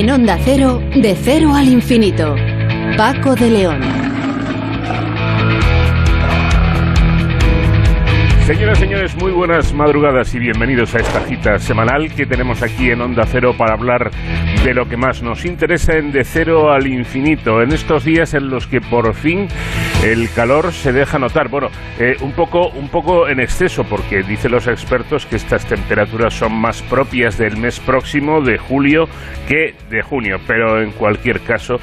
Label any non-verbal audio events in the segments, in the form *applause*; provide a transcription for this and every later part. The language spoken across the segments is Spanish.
En Onda Cero, de cero al infinito. Paco de León. Señoras señores, muy buenas madrugadas y bienvenidos a esta cita semanal que tenemos aquí en Onda Cero para hablar de lo que más nos interesa en De Cero al Infinito, en estos días en los que por fin el calor se deja notar. Bueno, eh, un, poco, un poco en exceso, porque dicen los expertos que estas temperaturas son más propias del mes próximo, de julio, que de junio. Pero en cualquier caso,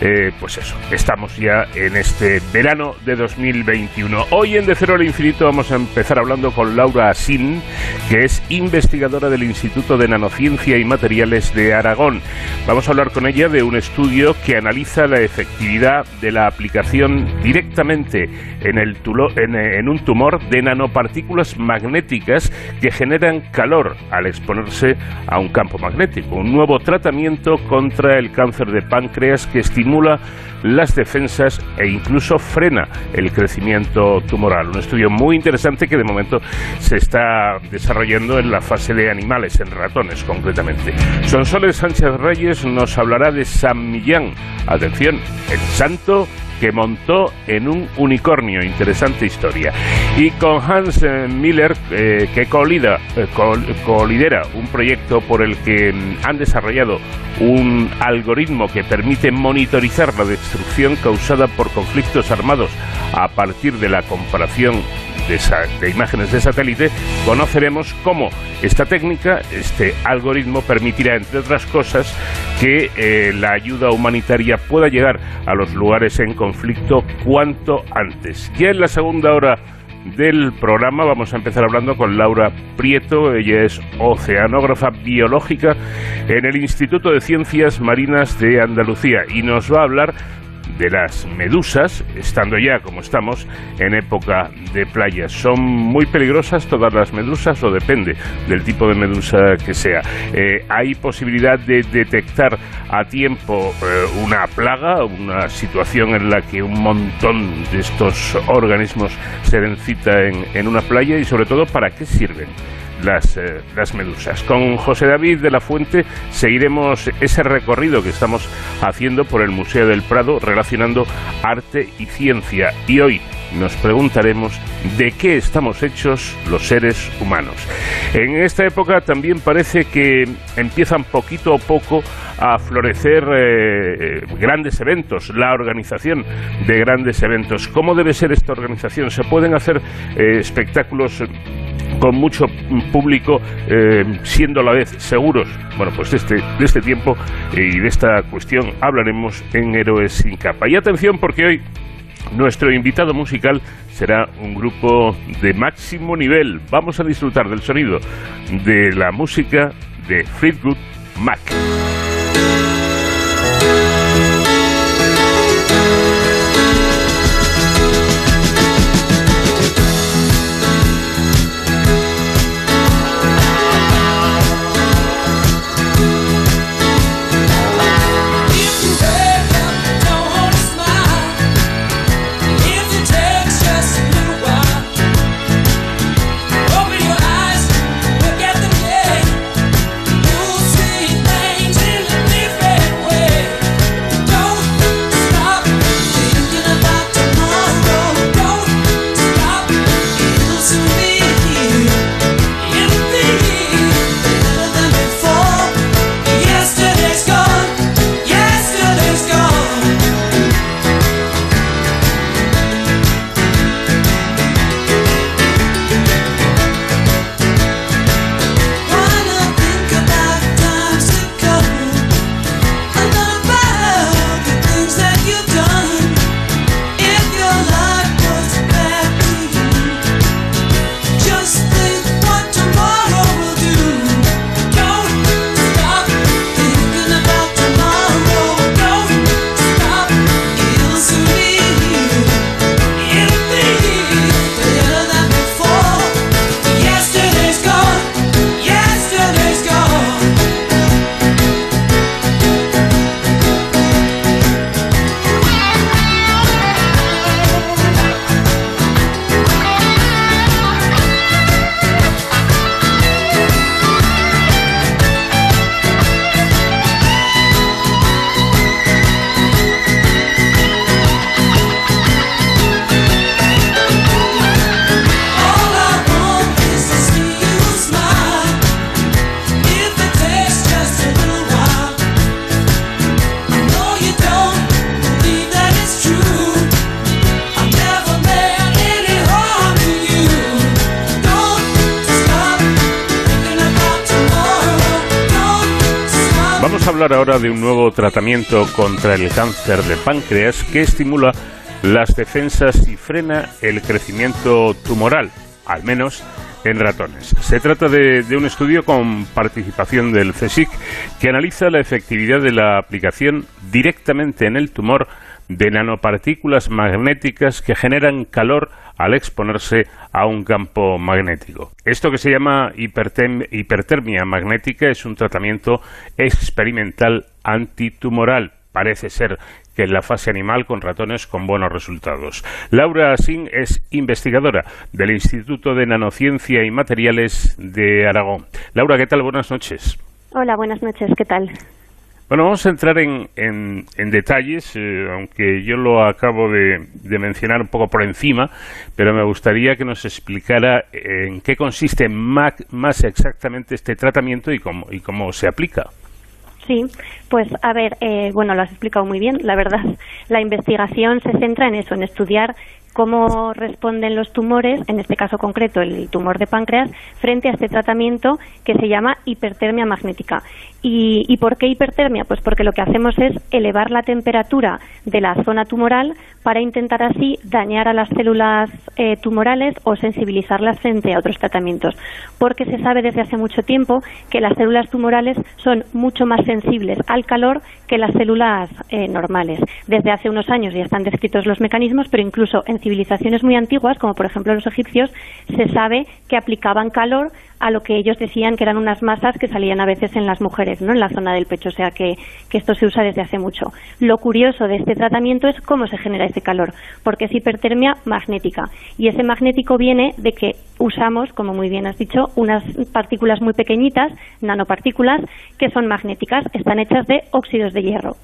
eh, pues eso, estamos ya en este verano de 2021. Hoy en De Cero al Infinito vamos a empezar hablando con Laura Asin, que es investigadora del Instituto de Nanociencia y Materiales de Aragón. Vamos a hablar con ella de un estudio que analiza la efectividad de la aplicación directamente en, el en un tumor de nanopartículas magnéticas que generan calor al exponerse a un campo magnético. Un nuevo tratamiento contra el cáncer de páncreas que estimula las defensas e incluso frena el crecimiento tumoral. Un estudio muy interesante que de momento se está desarrollando en la fase de animales, en ratones concretamente. Sonsoles Sánchez Reyes nos hablará de San Millán. Atención, el santo que montó en un unicornio. Interesante historia. Y con Hans eh, Miller, eh, que colida, eh, colidera un proyecto por el que mm, han desarrollado un algoritmo que permite monitorizar la destrucción causada por conflictos armados a partir de la comparación de, imágenes de satélite, conoceremos cómo esta técnica, este algoritmo, permitirá, entre otras cosas, que eh, la ayuda humanitaria pueda llegar a los lugares en conflicto cuanto antes. Ya en la segunda hora del programa vamos a empezar hablando con Laura Prieto, ella es oceanógrafa biológica en el Instituto de Ciencias Marinas de Andalucía y nos va a hablar de las medusas, estando ya como estamos en época de playa. ¿Son muy peligrosas todas las medusas o depende del tipo de medusa que sea? Eh, ¿Hay posibilidad de detectar a tiempo eh, una plaga, una situación en la que un montón de estos organismos se den cita en, en una playa y sobre todo para qué sirven? Las, eh, las medusas. Con José David de la Fuente seguiremos ese recorrido que estamos haciendo por el Museo del Prado relacionando arte y ciencia. Y hoy nos preguntaremos de qué estamos hechos los seres humanos. En esta época también parece que empiezan poquito a poco a florecer eh, grandes eventos, la organización de grandes eventos. ¿Cómo debe ser esta organización? ¿Se pueden hacer eh, espectáculos con mucho público, eh, siendo a la vez seguros. Bueno, pues de este, de este tiempo y de esta cuestión hablaremos en Héroes sin capa. Y atención porque hoy nuestro invitado musical será un grupo de máximo nivel. Vamos a disfrutar del sonido de la música de Fleetwood Mac. De un nuevo tratamiento contra el cáncer de páncreas que estimula las defensas y frena el crecimiento tumoral, al menos en ratones. Se trata de, un estudio con participación del CSIC que analiza la efectividad de la aplicación directamente en el tumor de nanopartículas magnéticas que generan calor al exponerse a un campo magnético. Esto que se llama hipertermia magnética es un tratamiento experimental antitumoral. Parece ser que en la fase animal con ratones con buenos resultados. Laura Singh es investigadora del Instituto de Nanociencia y Materiales de Aragón. Laura, ¿qué tal? Buenas noches. Hola, buenas noches. ¿Qué tal? Bueno, vamos a entrar en, en, detalles, eh, aunque yo lo acabo de, mencionar un poco por encima, pero me gustaría que nos explicara en qué consiste más, exactamente este tratamiento y cómo, y cómo se aplica. Sí, pues a ver, eh, bueno, lo has explicado muy bien, la verdad. La investigación se centra en eso, en estudiar cómo responden los tumores, en este caso concreto el tumor de páncreas, frente a este tratamiento que se llama hipertermia magnética. ¿Y, por qué hipertermia? Pues porque lo que hacemos es elevar la temperatura de la zona tumoral para intentar así dañar a las células eh, tumorales o sensibilizarlas frente a otros tratamientos. Porque se sabe desde hace mucho tiempo que las células tumorales son mucho más sensibles al calor que las células eh, normales. Desde hace unos años ya están descritos los mecanismos, pero incluso en civilizaciones muy antiguas, como por ejemplo los egipcios, se sabe que aplicaban calor a lo que ellos decían que eran unas masas que salían a veces en las mujeres, ¿no? en la zona del pecho, o sea que, esto se usa desde hace mucho. Lo curioso de este tratamiento es cómo se genera ese calor, porque es hipertermia magnética. Y ese magnético viene de que usamos, como muy bien has dicho, unas partículas muy pequeñitas, nanopartículas, que son magnéticas, están hechas de óxidos de hierro.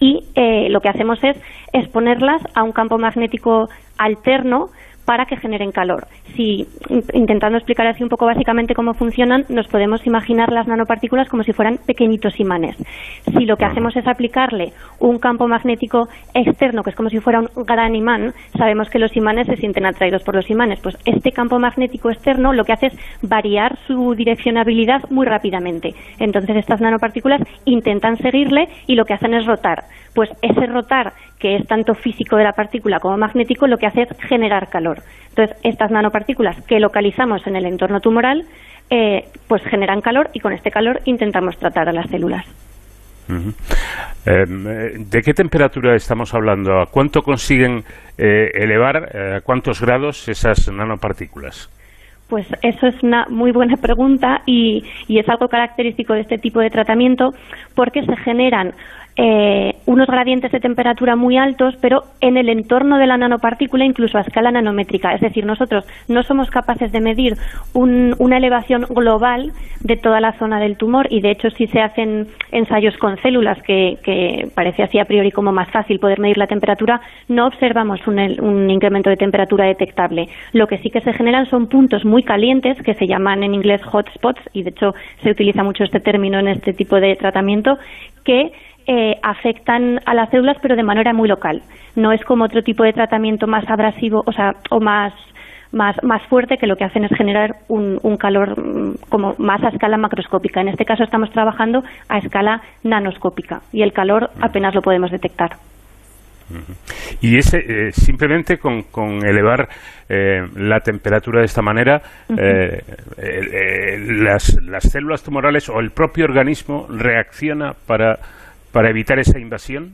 Y eh, lo que hacemos es exponerlas a un campo magnético alterno para que generen calor. Si, intentando explicar así un poco básicamente cómo funcionan, nos podemos imaginar las nanopartículas como si fueran pequeñitos imanes. Si lo que hacemos es aplicarle un campo magnético externo, que es como si fuera un gran imán, sabemos que los imanes se sienten atraídos por los imanes. Pues este campo magnético externo lo que hace es variar su direccionabilidad muy rápidamente. Entonces estas nanopartículas intentan seguirle y lo que hacen es rotar. Pues ese rotar que es tanto físico de la partícula como magnético, lo que hace es generar calor. Entonces, estas nanopartículas que localizamos en el entorno tumoral, eh, pues generan calor y con este calor intentamos tratar a las células. Em, ¿De qué temperatura estamos hablando? ¿A cuánto consiguen eh, elevar, eh, a cuántos grados esas nanopartículas? Pues eso es una muy buena pregunta y, y, es algo característico de este tipo de tratamiento porque se generan eh, unos gradientes de temperatura muy altos, pero en el entorno de la nanopartícula, incluso a escala nanométrica. Es decir, nosotros no somos capaces de medir una elevación global de toda la zona del tumor y, de hecho, si se hacen ensayos con células, que, parece así a priori como más fácil poder medir la temperatura, no observamos un, un incremento de temperatura detectable. Lo que sí que se generan son puntos muy calientes, que se llaman en inglés hotspots, y de hecho se utiliza mucho este término en este tipo de tratamiento, que eh, afectan a las células, pero de manera muy local. No es como otro tipo de tratamiento más abrasivo, o sea, o más más, más fuerte que lo que hacen es generar un, un, calor mm, como más a escala macroscópica. En este caso estamos trabajando a escala nanoscópica y el calor apenas lo podemos detectar. Y ese, eh, simplemente con, con elevar eh, la temperatura de esta manera, las, las células tumorales o el propio organismo reacciona para para evitar esa invasión?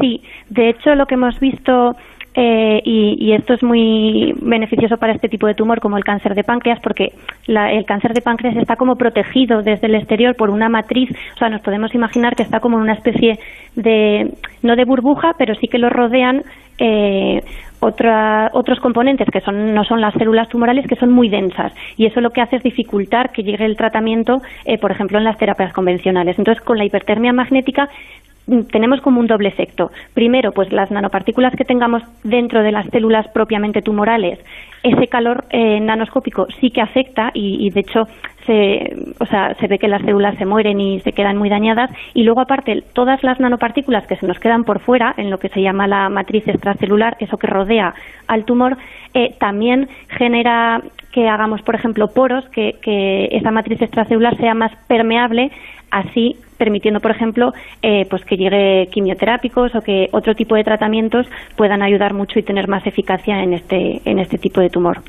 Sí, de hecho lo que hemos visto eh, y, esto es muy beneficioso para este tipo de tumor como el cáncer de páncreas porque el cáncer de páncreas está como protegido desde el exterior por una matriz, o sea, nos podemos imaginar que está como en una especie de, no de burbuja, pero sí que lo rodean eh, otros componentes que son, no son las células tumorales que son muy densas y eso lo que hace es dificultar que llegue el tratamiento, eh, por ejemplo, en las terapias convencionales. Entonces, con la hipertermia magnética mm, tenemos como un doble efecto. Primero, pues las nanopartículas que tengamos dentro de las células propiamente tumorales, ese calor eh, nanoscópico sí que afecta y, de hecho se, o sea, se ve que las células se mueren y se quedan muy dañadas. Y luego aparte todas las nanopartículas que se nos quedan por fuera en lo que se llama la matriz extracelular, eso que rodea al tumor, eh, también genera que hagamos, por ejemplo, poros, que, que esa matriz extracelular sea más permeable, así permitiendo, por ejemplo, eh, pues que llegue quimioterápicos o que otro tipo de tratamientos puedan ayudar mucho y tener más eficacia en este, en este tipo de tumor.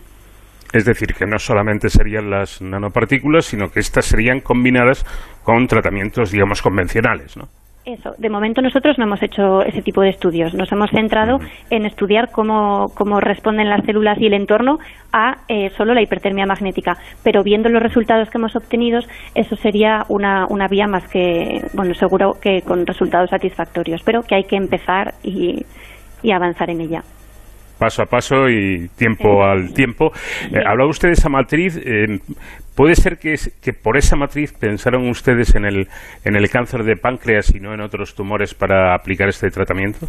Es decir, que no solamente serían las nanopartículas, sino que estas serían combinadas con tratamientos, digamos, convencionales, ¿no? Eso, de momento nosotros no hemos hecho ese tipo de estudios. Nos hemos centrado en estudiar cómo, cómo, responden las células y el entorno a eh, solo la hipertermia magnética. Pero viendo los resultados que hemos obtenido, eso sería una, una vía más que, bueno, seguro que con resultados satisfactorios, pero que hay que empezar y, y avanzar en ella paso a paso y tiempo al tiempo. Eh, hablaba usted de esa matriz. Eh, ¿Puede ser que, que, por esa matriz pensaron ustedes en el, en el cáncer de páncreas y no en otros tumores para aplicar este tratamiento?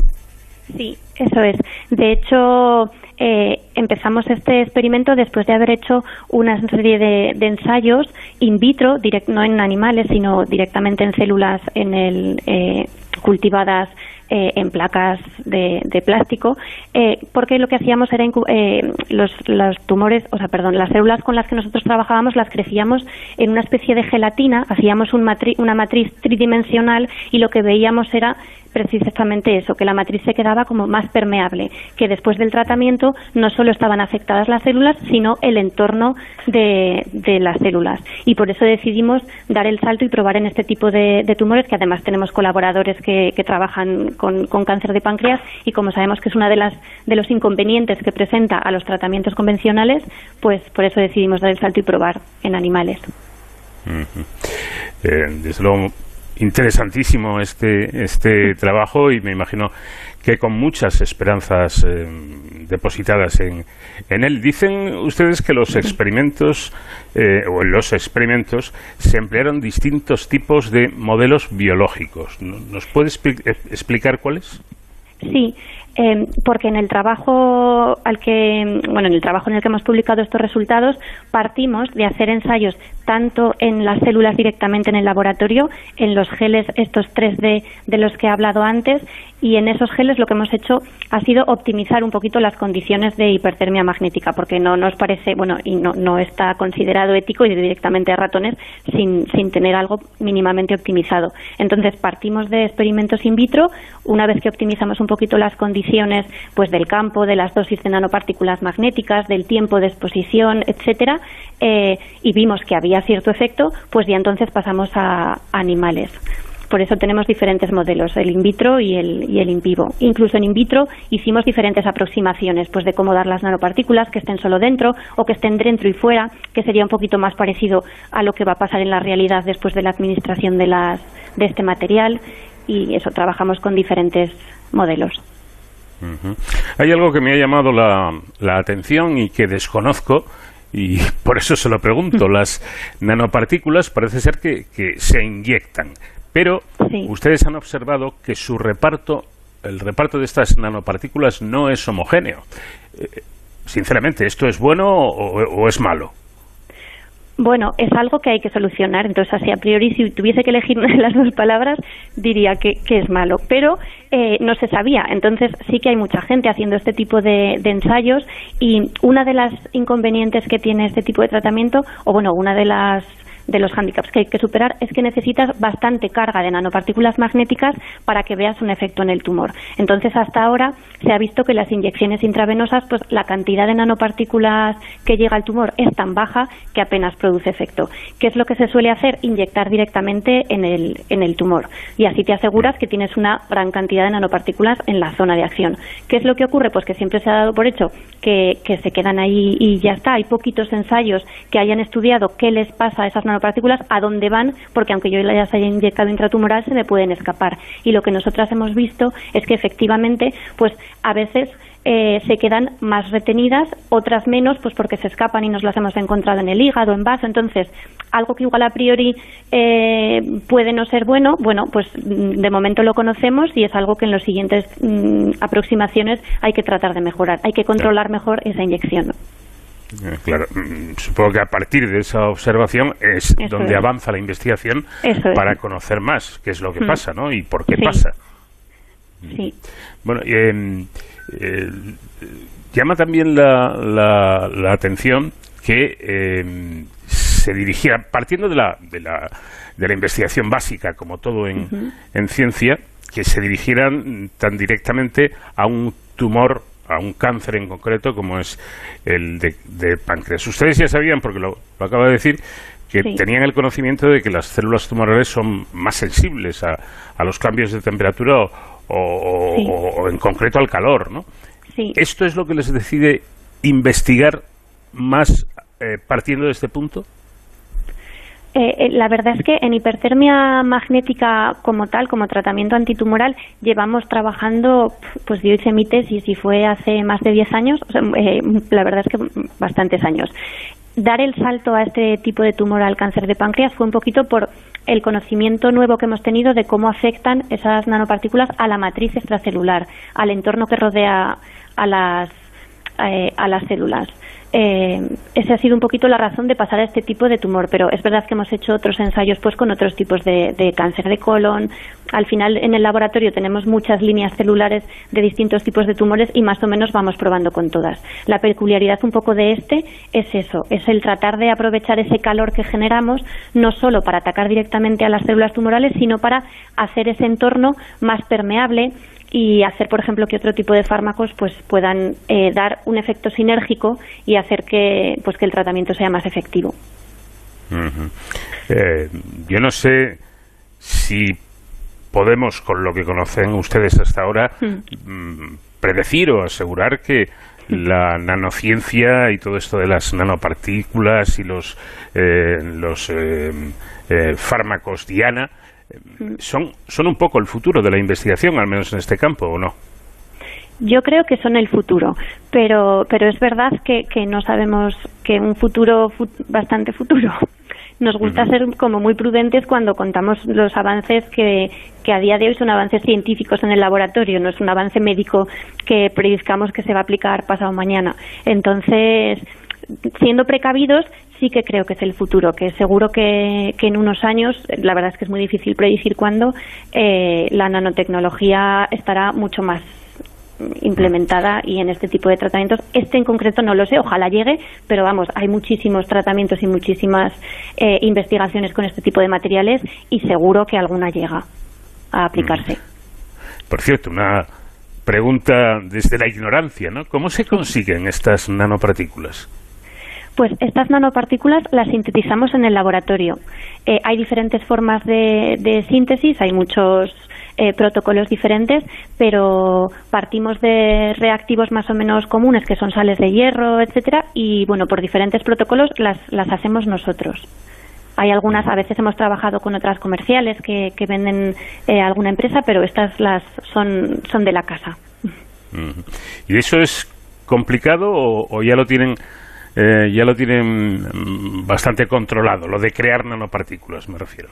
Sí, eso es. De hecho, eh, empezamos este experimento después de haber hecho una serie de, de ensayos in vitro, direct, no en animales, sino directamente en células en el, eh, cultivadas eh, en placas de, de plástico, eh, porque lo que hacíamos era eh, los, tumores, o sea, perdón, las células con las que nosotros trabajábamos las crecíamos en una especie de gelatina, hacíamos un una matriz tridimensional y lo que veíamos era precisamente eso, que la matriz se quedaba como más permeable, que después del tratamiento no solo estaban afectadas las células, sino el entorno de, de las células. Y por eso decidimos dar el salto y probar en este tipo de, tumores, que además tenemos colaboradores que, trabajan con, con, cáncer de páncreas y como sabemos que es una de las de los inconvenientes que presenta a los tratamientos convencionales, pues por eso decidimos dar el salto y probar en animales. Interesantísimo este este trabajo y me imagino que con muchas esperanzas eh, depositadas en, en, él. Dicen ustedes que los experimentos, eh, o en los experimentos, se emplearon distintos tipos de modelos biológicos. ¿Nos puede explicar cuáles? Sí, eh, porque en el trabajo al que, bueno, en el trabajo en el que hemos publicado estos resultados, partimos de hacer ensayos tanto en las células directamente en el laboratorio, en los geles estos 3D de los que he hablado antes, y en esos geles lo que hemos hecho ha sido optimizar un poquito las condiciones de hipertermia magnética, porque no nos parece, bueno, y no, no está considerado ético ir directamente a ratones sin, sin tener algo mínimamente optimizado. Entonces partimos de experimentos in vitro, una vez que optimizamos un poquito las condiciones pues del campo, de las dosis de nanopartículas magnéticas, del tiempo de exposición, etcétera, eh, y vimos que había cierto efecto, pues ya entonces pasamos a animales. Por eso tenemos diferentes modelos, el in vitro y el, y el in vivo. Incluso en in vitro hicimos diferentes aproximaciones, pues de cómo dar las nanopartículas, que estén solo dentro o que estén dentro y fuera, que sería un poquito más parecido a lo que va a pasar en la realidad después de la administración de, las, de este material. Y eso, trabajamos con diferentes modelos. Uh -huh. Hay algo que me ha llamado la, la, atención y que desconozco y *laughs* por eso se lo pregunto. *laughs* Las nanopartículas parece ser que, que se inyectan, pero sí. ustedes han observado que su reparto, el reparto de estas nanopartículas no es homogéneo. Eh, sinceramente, ¿esto es bueno o, o es malo? Bueno, es algo que hay que solucionar. Entonces, así a priori, si tuviese que elegir una de las dos palabras, diría que, que es malo. Pero eh, no se sabía. Entonces, sí que hay mucha gente haciendo este tipo de, de ensayos y una de las inconvenientes que tiene este tipo de tratamiento, o bueno, una de las de los hándicaps que hay que superar es que necesitas bastante carga de nanopartículas magnéticas para que veas un efecto en el tumor. Entonces, hasta ahora se ha visto que las inyecciones intravenosas, pues la cantidad de nanopartículas que llega al tumor es tan baja que apenas produce efecto. ¿Qué es lo que se suele hacer? Inyectar directamente en el, en el tumor. Y así te aseguras que tienes una gran cantidad de nanopartículas en la zona de acción. ¿Qué es lo que ocurre? Pues que siempre se ha dado por hecho que, que se quedan ahí y ya está. Hay poquitos ensayos que hayan estudiado qué les pasa a esas nanopartículas, a dónde van, porque aunque yo las haya inyectado intratumoral, se me pueden escapar. Y lo que nosotras hemos visto es que efectivamente, pues a veces eh, se quedan más retenidas, otras menos, pues porque se escapan y nos las hemos encontrado en el hígado, en vaso. Entonces, algo que igual a priori eh, puede no ser bueno, bueno, pues de momento lo conocemos y es algo que en las siguientes mm, aproximaciones hay que tratar de mejorar. Hay que controlar mejor esa inyección. Claro, supongo que a partir de esa observación es Eso donde es. avanza la investigación Eso para es. conocer más qué es lo que mm. pasa, ¿no? Y por qué sí. pasa. Sí. Bueno, eh, eh, llama también la, la, la, atención que eh, se dirigiera, partiendo de la, de la, de la investigación básica, como todo en, en ciencia, que se dirigieran tan directamente a un tumor a un cáncer en concreto como es el de, páncreas. Ustedes ya sabían, porque lo, lo acaba de decir, que tenían el conocimiento de que las células tumorales son más sensibles a, a los cambios de temperatura o, o, en concreto al calor, ¿no? ¿Esto es lo que les decide investigar más eh, partiendo de este punto? Eh, eh, la verdad es que en hipertermia magnética como tal, como tratamiento antitumoral, llevamos trabajando, pues yo hice mi tesis y fue hace más de 10 años, la verdad es que bastantes años. Dar el salto a este tipo de tumor al cáncer de páncreas fue un poquito por el conocimiento nuevo que hemos tenido de cómo afectan esas nanopartículas a la matriz extracelular, al entorno que rodea a las, a las células eh, esa ha sido un poquito la razón de pasar a este tipo de tumor, pero es verdad que hemos hecho otros ensayos pues con otros tipos de, cáncer de colon. Al final en el laboratorio tenemos muchas líneas celulares de distintos tipos de tumores y más o menos vamos probando con todas. La peculiaridad un poco de este es eso, es el tratar de aprovechar ese calor que generamos no solo para atacar directamente a las células tumorales, sino para hacer ese entorno más permeable y hacer, por ejemplo, que otro tipo de fármacos pues puedan eh, dar un efecto sinérgico y hacer que pues que el tratamiento sea más efectivo. Eh, yo no sé si podemos, con lo que conocen ustedes hasta ahora, mm. Mm, predecir o asegurar que la nanociencia y todo esto de las nanopartículas y los, eh, los fármacos Diana son, son un poco el futuro de la investigación, al menos en este campo, ¿o no? Yo creo que son el futuro, pero, pero es verdad que, que no sabemos que un futuro bastante futuro. *laughs* Nos gusta ser como muy prudentes cuando contamos los avances que, que a día de hoy son avances científicos en el laboratorio, no es un avance médico que predizcamos que se va a aplicar pasado mañana. Entonces, siendo precavidos, sí que creo que es el futuro, que seguro que, en unos años, la verdad es que es muy difícil predecir cuándo, eh, la nanotecnología estará mucho más implementada y en este tipo de tratamientos. Este en concreto no lo sé, ojalá llegue, pero vamos, hay muchísimos tratamientos y muchísimas eh, investigaciones con este tipo de materiales y seguro que alguna llega a aplicarse. Mm. Por cierto, una pregunta desde la ignorancia, ¿no? ¿Cómo se consiguen estas nanopartículas? Pues estas nanopartículas las sintetizamos en el laboratorio. Eh, hay diferentes formas de, síntesis, hay muchos eh, protocolos diferentes, pero partimos de reactivos más o menos comunes, que son sales de hierro, etcétera, y bueno, por diferentes protocolos las, las hacemos nosotros. Hay algunas, a veces hemos trabajado con otras comerciales que, que venden eh, alguna empresa, pero estas las son, son de la casa. ¿Y eso es complicado o ya lo tienen eh, ya lo tienen mm, bastante controlado, lo de crear nanopartículas, me refiero.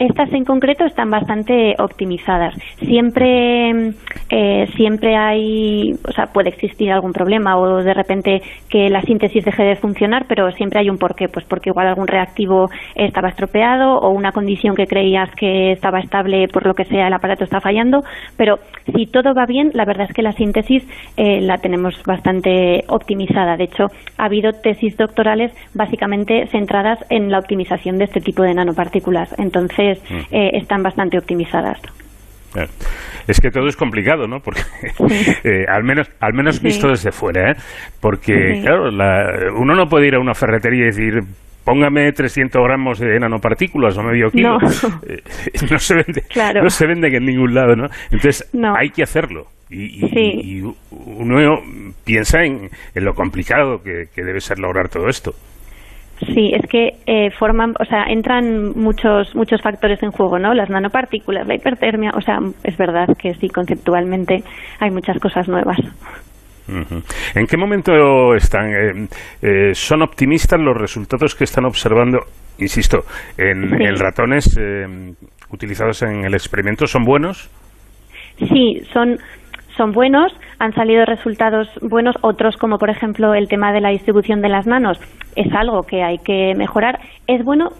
Estas en concreto están bastante optimizadas. Siempre, eh, siempre hay, o sea, puede existir algún problema o de repente que la síntesis deje de funcionar, pero siempre hay un porqué, pues porque igual algún reactivo estaba estropeado o una condición que creías que estaba estable por lo que sea el aparato está fallando. Pero si todo va bien, la verdad es que la síntesis eh, la tenemos bastante optimizada. De hecho, ha habido tesis doctorales básicamente centradas en la optimización de este tipo de nanopartículas. Entonces eh, están bastante optimizadas. Es que todo es complicado, ¿no? Porque *laughs* eh, al menos, al menos visto desde fuera, ¿eh? Porque claro, uno no puede ir a una ferretería y decir póngame 300 gramos de nanopartículas o medio kilo. No, *laughs* no se vende, no se vende en ningún lado, ¿no? Entonces hay que hacerlo. Y, uno piensa en, lo complicado que debe ser lograr todo esto. Sí, es que eh, forman, o sea, entran muchos muchos factores en juego, ¿no? Las nanopartículas, la hipertermia, o sea, es verdad que sí, conceptualmente hay muchas cosas nuevas. ¿En qué momento están? Eh, eh, ¿Son optimistas los resultados que están observando, insisto, en, en ratones utilizados en el experimento? ¿Son buenos? Sí, son son buenos, han salido resultados buenos, otros como por ejemplo el tema de la distribución de las manos es algo que hay que mejorar. Es bueno,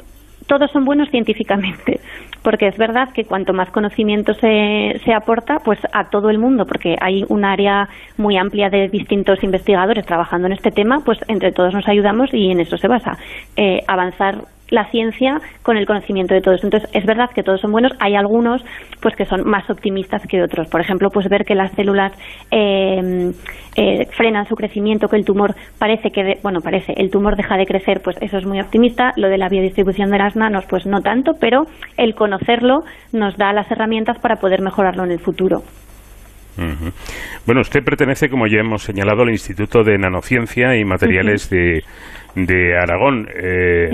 todos son buenos científicamente, *laughs* porque es verdad que cuanto más conocimiento se, se aporta, pues a todo el mundo, porque hay un área muy amplia de distintos investigadores trabajando en este tema, pues entre todos nos ayudamos y en eso se basa. Eh, avanzar la ciencia con el conocimiento de todos. Entonces, es verdad que todos son buenos. Hay algunos pues que son más optimistas que otros. Por ejemplo, pues ver que las células eh, eh, frenan su crecimiento, que el tumor parece que, bueno, parece, el tumor deja de crecer, pues eso es muy optimista. Lo de la biodistribución de las nanos, pues no tanto, pero el conocerlo nos da las herramientas para poder mejorarlo en el futuro. Bueno, usted pertenece, como ya hemos señalado, al Instituto de Nanociencia y Materiales de de Aragón. Eh,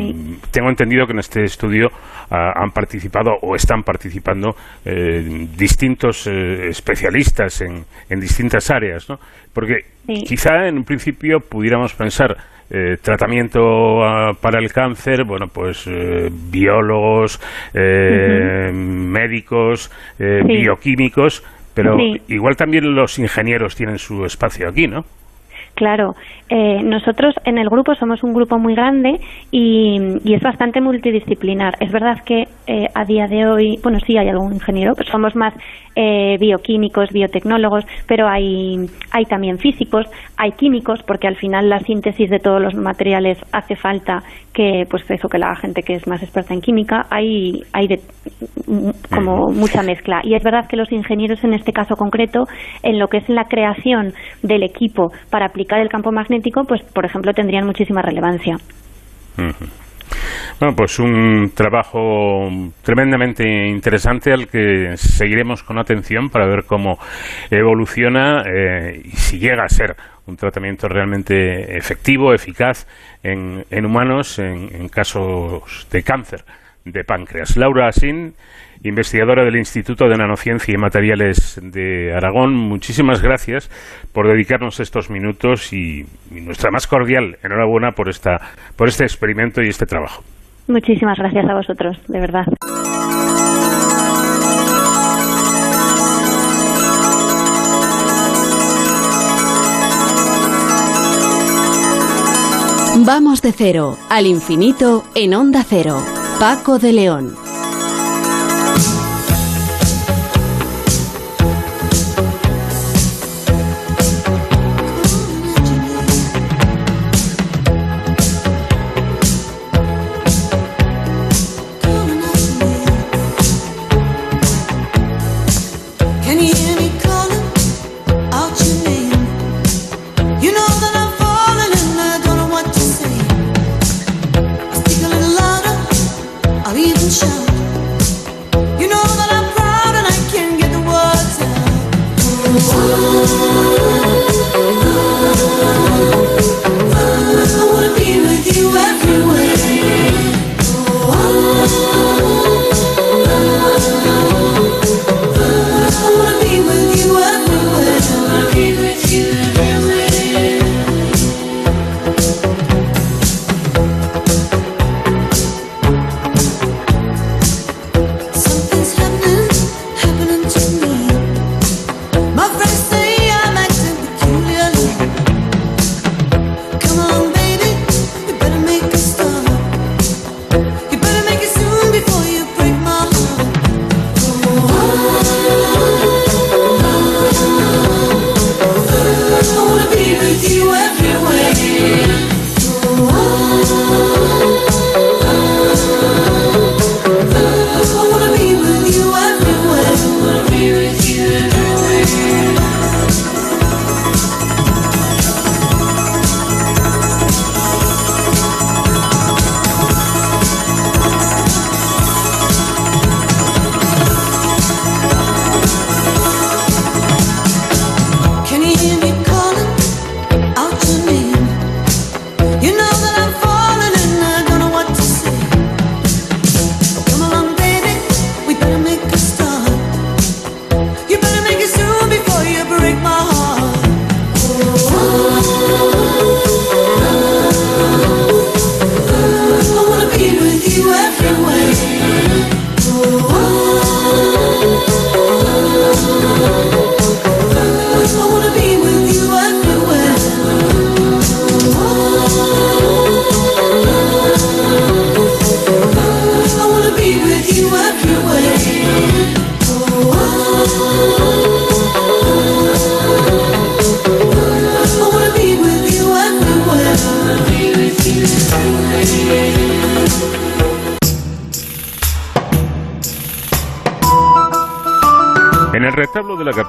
tengo entendido que en este estudio ah, han participado o están participando eh, distintos eh, especialistas en, en, distintas áreas, ¿no? Porque quizá en un principio pudiéramos pensar tratamiento ah, para el cáncer, bueno, pues biólogos, médicos, bioquímicos, pero igual también los ingenieros tienen su espacio aquí, ¿no? Claro, eh, nosotros en el grupo somos un grupo muy grande y, es bastante multidisciplinar. Es verdad que eh, a día de hoy, bueno, sí hay algún ingeniero, pero somos más eh, bioquímicos, biotecnólogos, pero hay, hay también físicos, hay químicos, porque al final la síntesis de todos los materiales hace falta que, pues eso, que la gente que es más experta en química, hay, hay de, como mucha mezcla. Y es verdad que los ingenieros en este caso concreto, en lo que es la creación del equipo para aplicar el campo magnético, pues por ejemplo tendrían muchísima relevancia. Bueno, pues un trabajo tremendamente interesante al que seguiremos con atención para ver cómo evoluciona eh, y si llega a ser un tratamiento realmente efectivo, eficaz en, humanos en, casos de cáncer de páncreas. Laura Asin, investigadora del Instituto de Nanociencia y Materiales de Aragón, muchísimas gracias por dedicarnos estos minutos y, y nuestra más cordial enhorabuena por, esta, por este experimento y este trabajo. Muchísimas gracias a vosotros, de verdad. Vamos de cero al infinito en onda cero. Paco de León.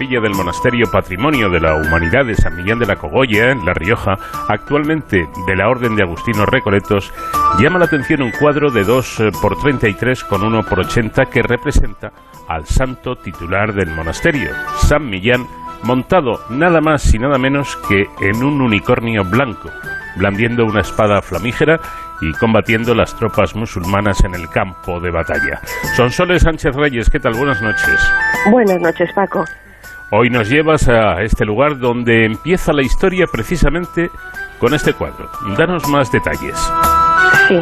Capilla del monasterio Patrimonio de la Humanidad de San Millán de la Cogolla, en La Rioja, actualmente de la Orden de Agustinos Recoletos, llama la atención un cuadro de 2 eh, por 33 con 1 por 80 que representa al santo titular del monasterio, San Millán, montado nada más y nada menos que en un unicornio blanco, blandiendo una espada flamígera y combatiendo las tropas musulmanas en el campo de batalla. Son Soles Sánchez Reyes, ¿qué tal? Buenas noches. Buenas noches, Paco. Hoy nos llevas a este lugar donde empieza la historia precisamente con este cuadro. Danos más detalles. Sí,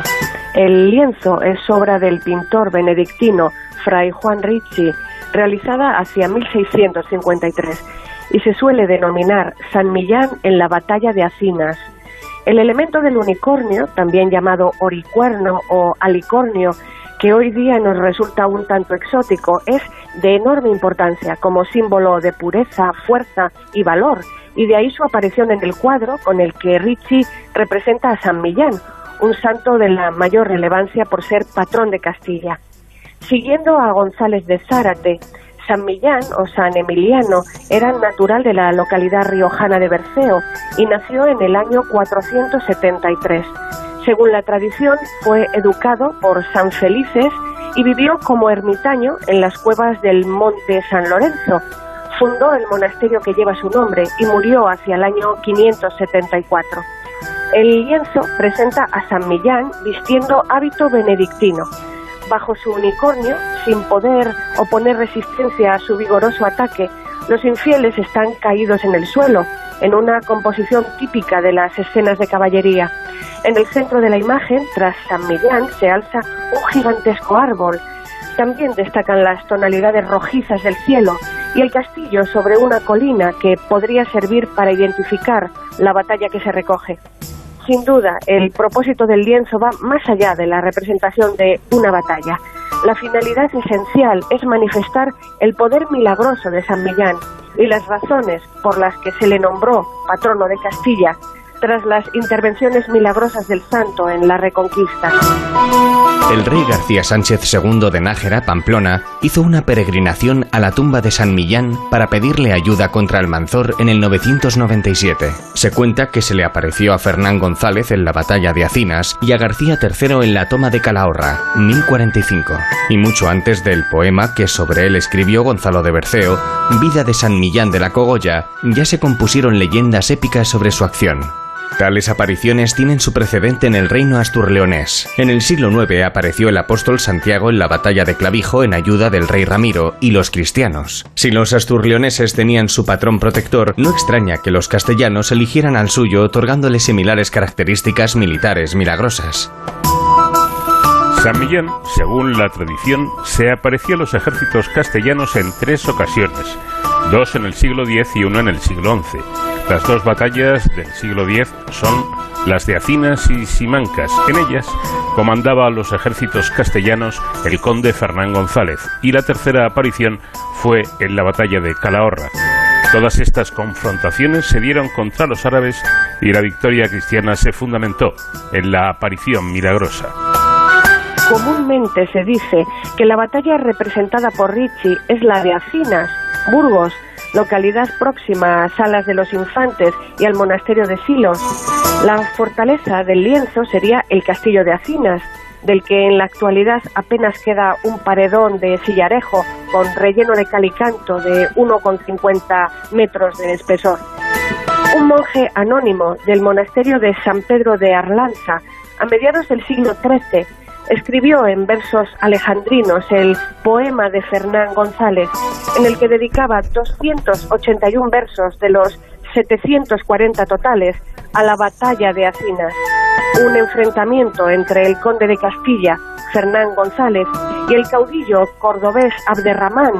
el lienzo es obra del pintor benedictino Fray Juan Ricci, realizada hacia 1653, y se suele denominar San Millán en la batalla de Acinas, el elemento del unicornio, también llamado oricuerno o alicornio, que hoy día nos resulta un tanto exótico, es de enorme importancia como símbolo de pureza, fuerza y valor, y de ahí su aparición en el cuadro con el que Ricci representa a San Millán, un santo de la mayor relevancia por ser patrón de Castilla. Siguiendo a González de Zárate, San Millán o San Emiliano era natural de la localidad riojana de Berceo y nació en el año 473. Según la tradición, fue educado por San Felices y vivió como ermitaño en las cuevas del Monte San Lorenzo. Fundó el monasterio que lleva su nombre y murió hacia el año 574. El lienzo presenta a San Millán vistiendo hábito benedictino bajo su unicornio, sin poder oponer resistencia a su vigoroso ataque, los infieles están caídos en el suelo, en una composición típica de las escenas de caballería. En el centro de la imagen, tras San Millán, se alza un gigantesco árbol. También destacan las tonalidades rojizas del cielo y el castillo sobre una colina que podría servir para identificar la batalla que se recoge. Sin duda, el propósito del lienzo va más allá de la representación de una batalla. La finalidad esencial es manifestar el poder milagroso de San Millán y las razones por las que se le nombró patrono de Castilla tras las intervenciones milagrosas del santo en la Reconquista. El rey García Sánchez II de Nájera, Pamplona, hizo una peregrinación a la tumba de San Millán para pedirle ayuda contra el Manzor en el 997. Se cuenta que se le apareció a Fernán González en la batalla de Acinas y a García III en la toma de Calahorra, 1045. Y mucho antes del poema que sobre él escribió Gonzalo de Berceo, Vida de San Millán de la Cogolla, ya se compusieron leyendas épicas sobre su acción. Tales apariciones tienen su precedente en el reino asturleonés. En el siglo IX apareció el apóstol Santiago en la batalla de Clavijo en ayuda del rey Ramiro y los cristianos. Si los asturleoneses tenían su patrón protector, no extraña que los castellanos eligieran al suyo otorgándole similares características militares milagrosas. San Millán, según la tradición, se apareció a los ejércitos castellanos en tres ocasiones, dos en el siglo X y uno en el siglo XI. Las dos batallas del siglo X son las de Acinas y Simancas. En ellas comandaba a los ejércitos castellanos el conde Fernán González y la tercera aparición fue en la batalla de Calahorra. Todas estas confrontaciones se dieron contra los árabes y la victoria cristiana se fundamentó en la aparición milagrosa. Comúnmente se dice que la batalla representada por Ricci es la de Acinas, Burgos, localidad próxima a Salas de los Infantes y al monasterio de Silos. La fortaleza del lienzo sería el castillo de Acinas, del que en la actualidad apenas queda un paredón de sillarejo con relleno de calicanto de 1,50 metros de espesor. Un monje anónimo del monasterio de San Pedro de Arlanza, a mediados del siglo XIII, escribió en versos alejandrinos el poema de Fernán González, en el que dedicaba 281 versos de los 740 totales a la batalla de Acinas, un enfrentamiento entre el conde de Castilla, Fernán González, y el caudillo cordobés Abderramán,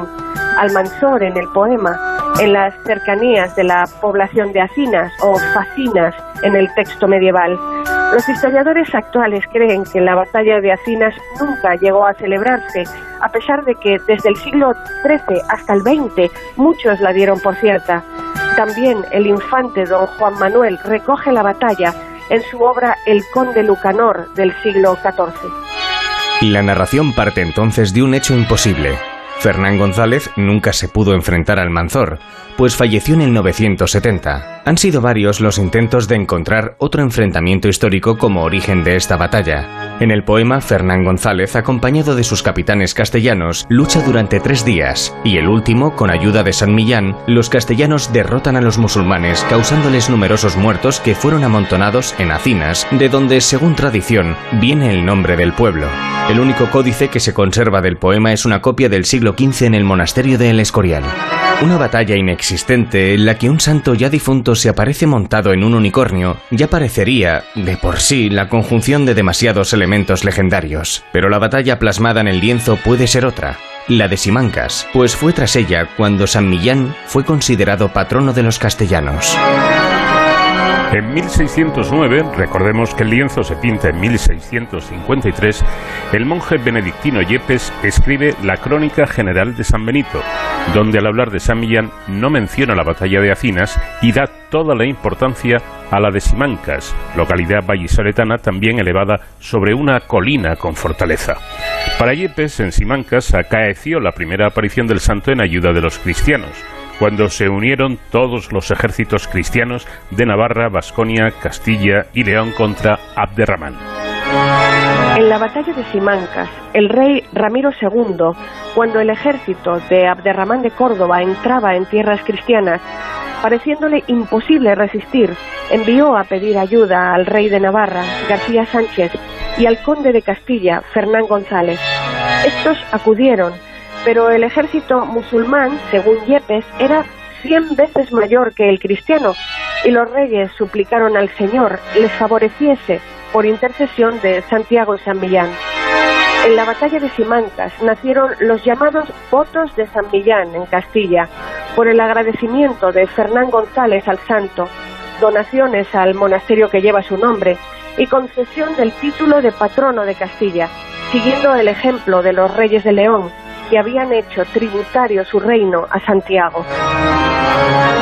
Almanzor en el poema, en las cercanías de la población de Acinas o Facinas en el texto medieval. Los historiadores actuales creen que la batalla de Acinas nunca llegó a celebrarse, a pesar de que desde el siglo XIII hasta el XX muchos la dieron por cierta. También el infante don Juan Manuel recoge la batalla en su obra El Conde Lucanor del siglo XIV. La narración parte entonces de un hecho imposible. Fernán González nunca se pudo enfrentar al Manzor, pues falleció en el 970. Han sido varios los intentos de encontrar otro enfrentamiento histórico como origen de esta batalla. En el poema, Fernán González, acompañado de sus capitanes castellanos, lucha durante tres días, y el último, con ayuda de San Millán, los castellanos derrotan a los musulmanes, causándoles numerosos muertos que fueron amontonados en hacinas, de donde, según tradición, viene el nombre del pueblo. El único códice que se conserva del poema es una copia del siglo XV en el monasterio de El Escorial. Una batalla inexistente en la que un santo ya difunto se aparece montado en un unicornio ya parecería, de por sí, la conjunción de demasiados elementos legendarios. Pero la batalla plasmada en el lienzo puede ser otra, la de Simancas, pues fue tras ella cuando San Millán fue considerado patrono de los castellanos. En 1609, recordemos que el lienzo se pinta en 1653, el monje benedictino Yepes escribe la Crónica General de San Benito, donde al hablar de San Millán no menciona la batalla de Acinas y da toda la importancia a la de Simancas, localidad vallisoletana también elevada sobre una colina con fortaleza. Para Yepes, en Simancas acaeció la primera aparición del santo en ayuda de los cristianos cuando se unieron todos los ejércitos cristianos de Navarra, Vasconia, Castilla y León contra Abderramán. En la batalla de Simancas, el rey Ramiro II, cuando el ejército de Abderramán de Córdoba entraba en tierras cristianas, pareciéndole imposible resistir, envió a pedir ayuda al rey de Navarra, García Sánchez, y al conde de Castilla, Fernán González. Estos acudieron pero el ejército musulmán, según Yepes, era cien veces mayor que el cristiano, y los reyes suplicaron al Señor les favoreciese por intercesión de Santiago y San Millán. En la batalla de Simancas nacieron los llamados votos de San Millán en Castilla, por el agradecimiento de Fernán González al santo, donaciones al monasterio que lleva su nombre y concesión del título de patrono de Castilla, siguiendo el ejemplo de los reyes de León, que habían hecho tributario su reino a Santiago.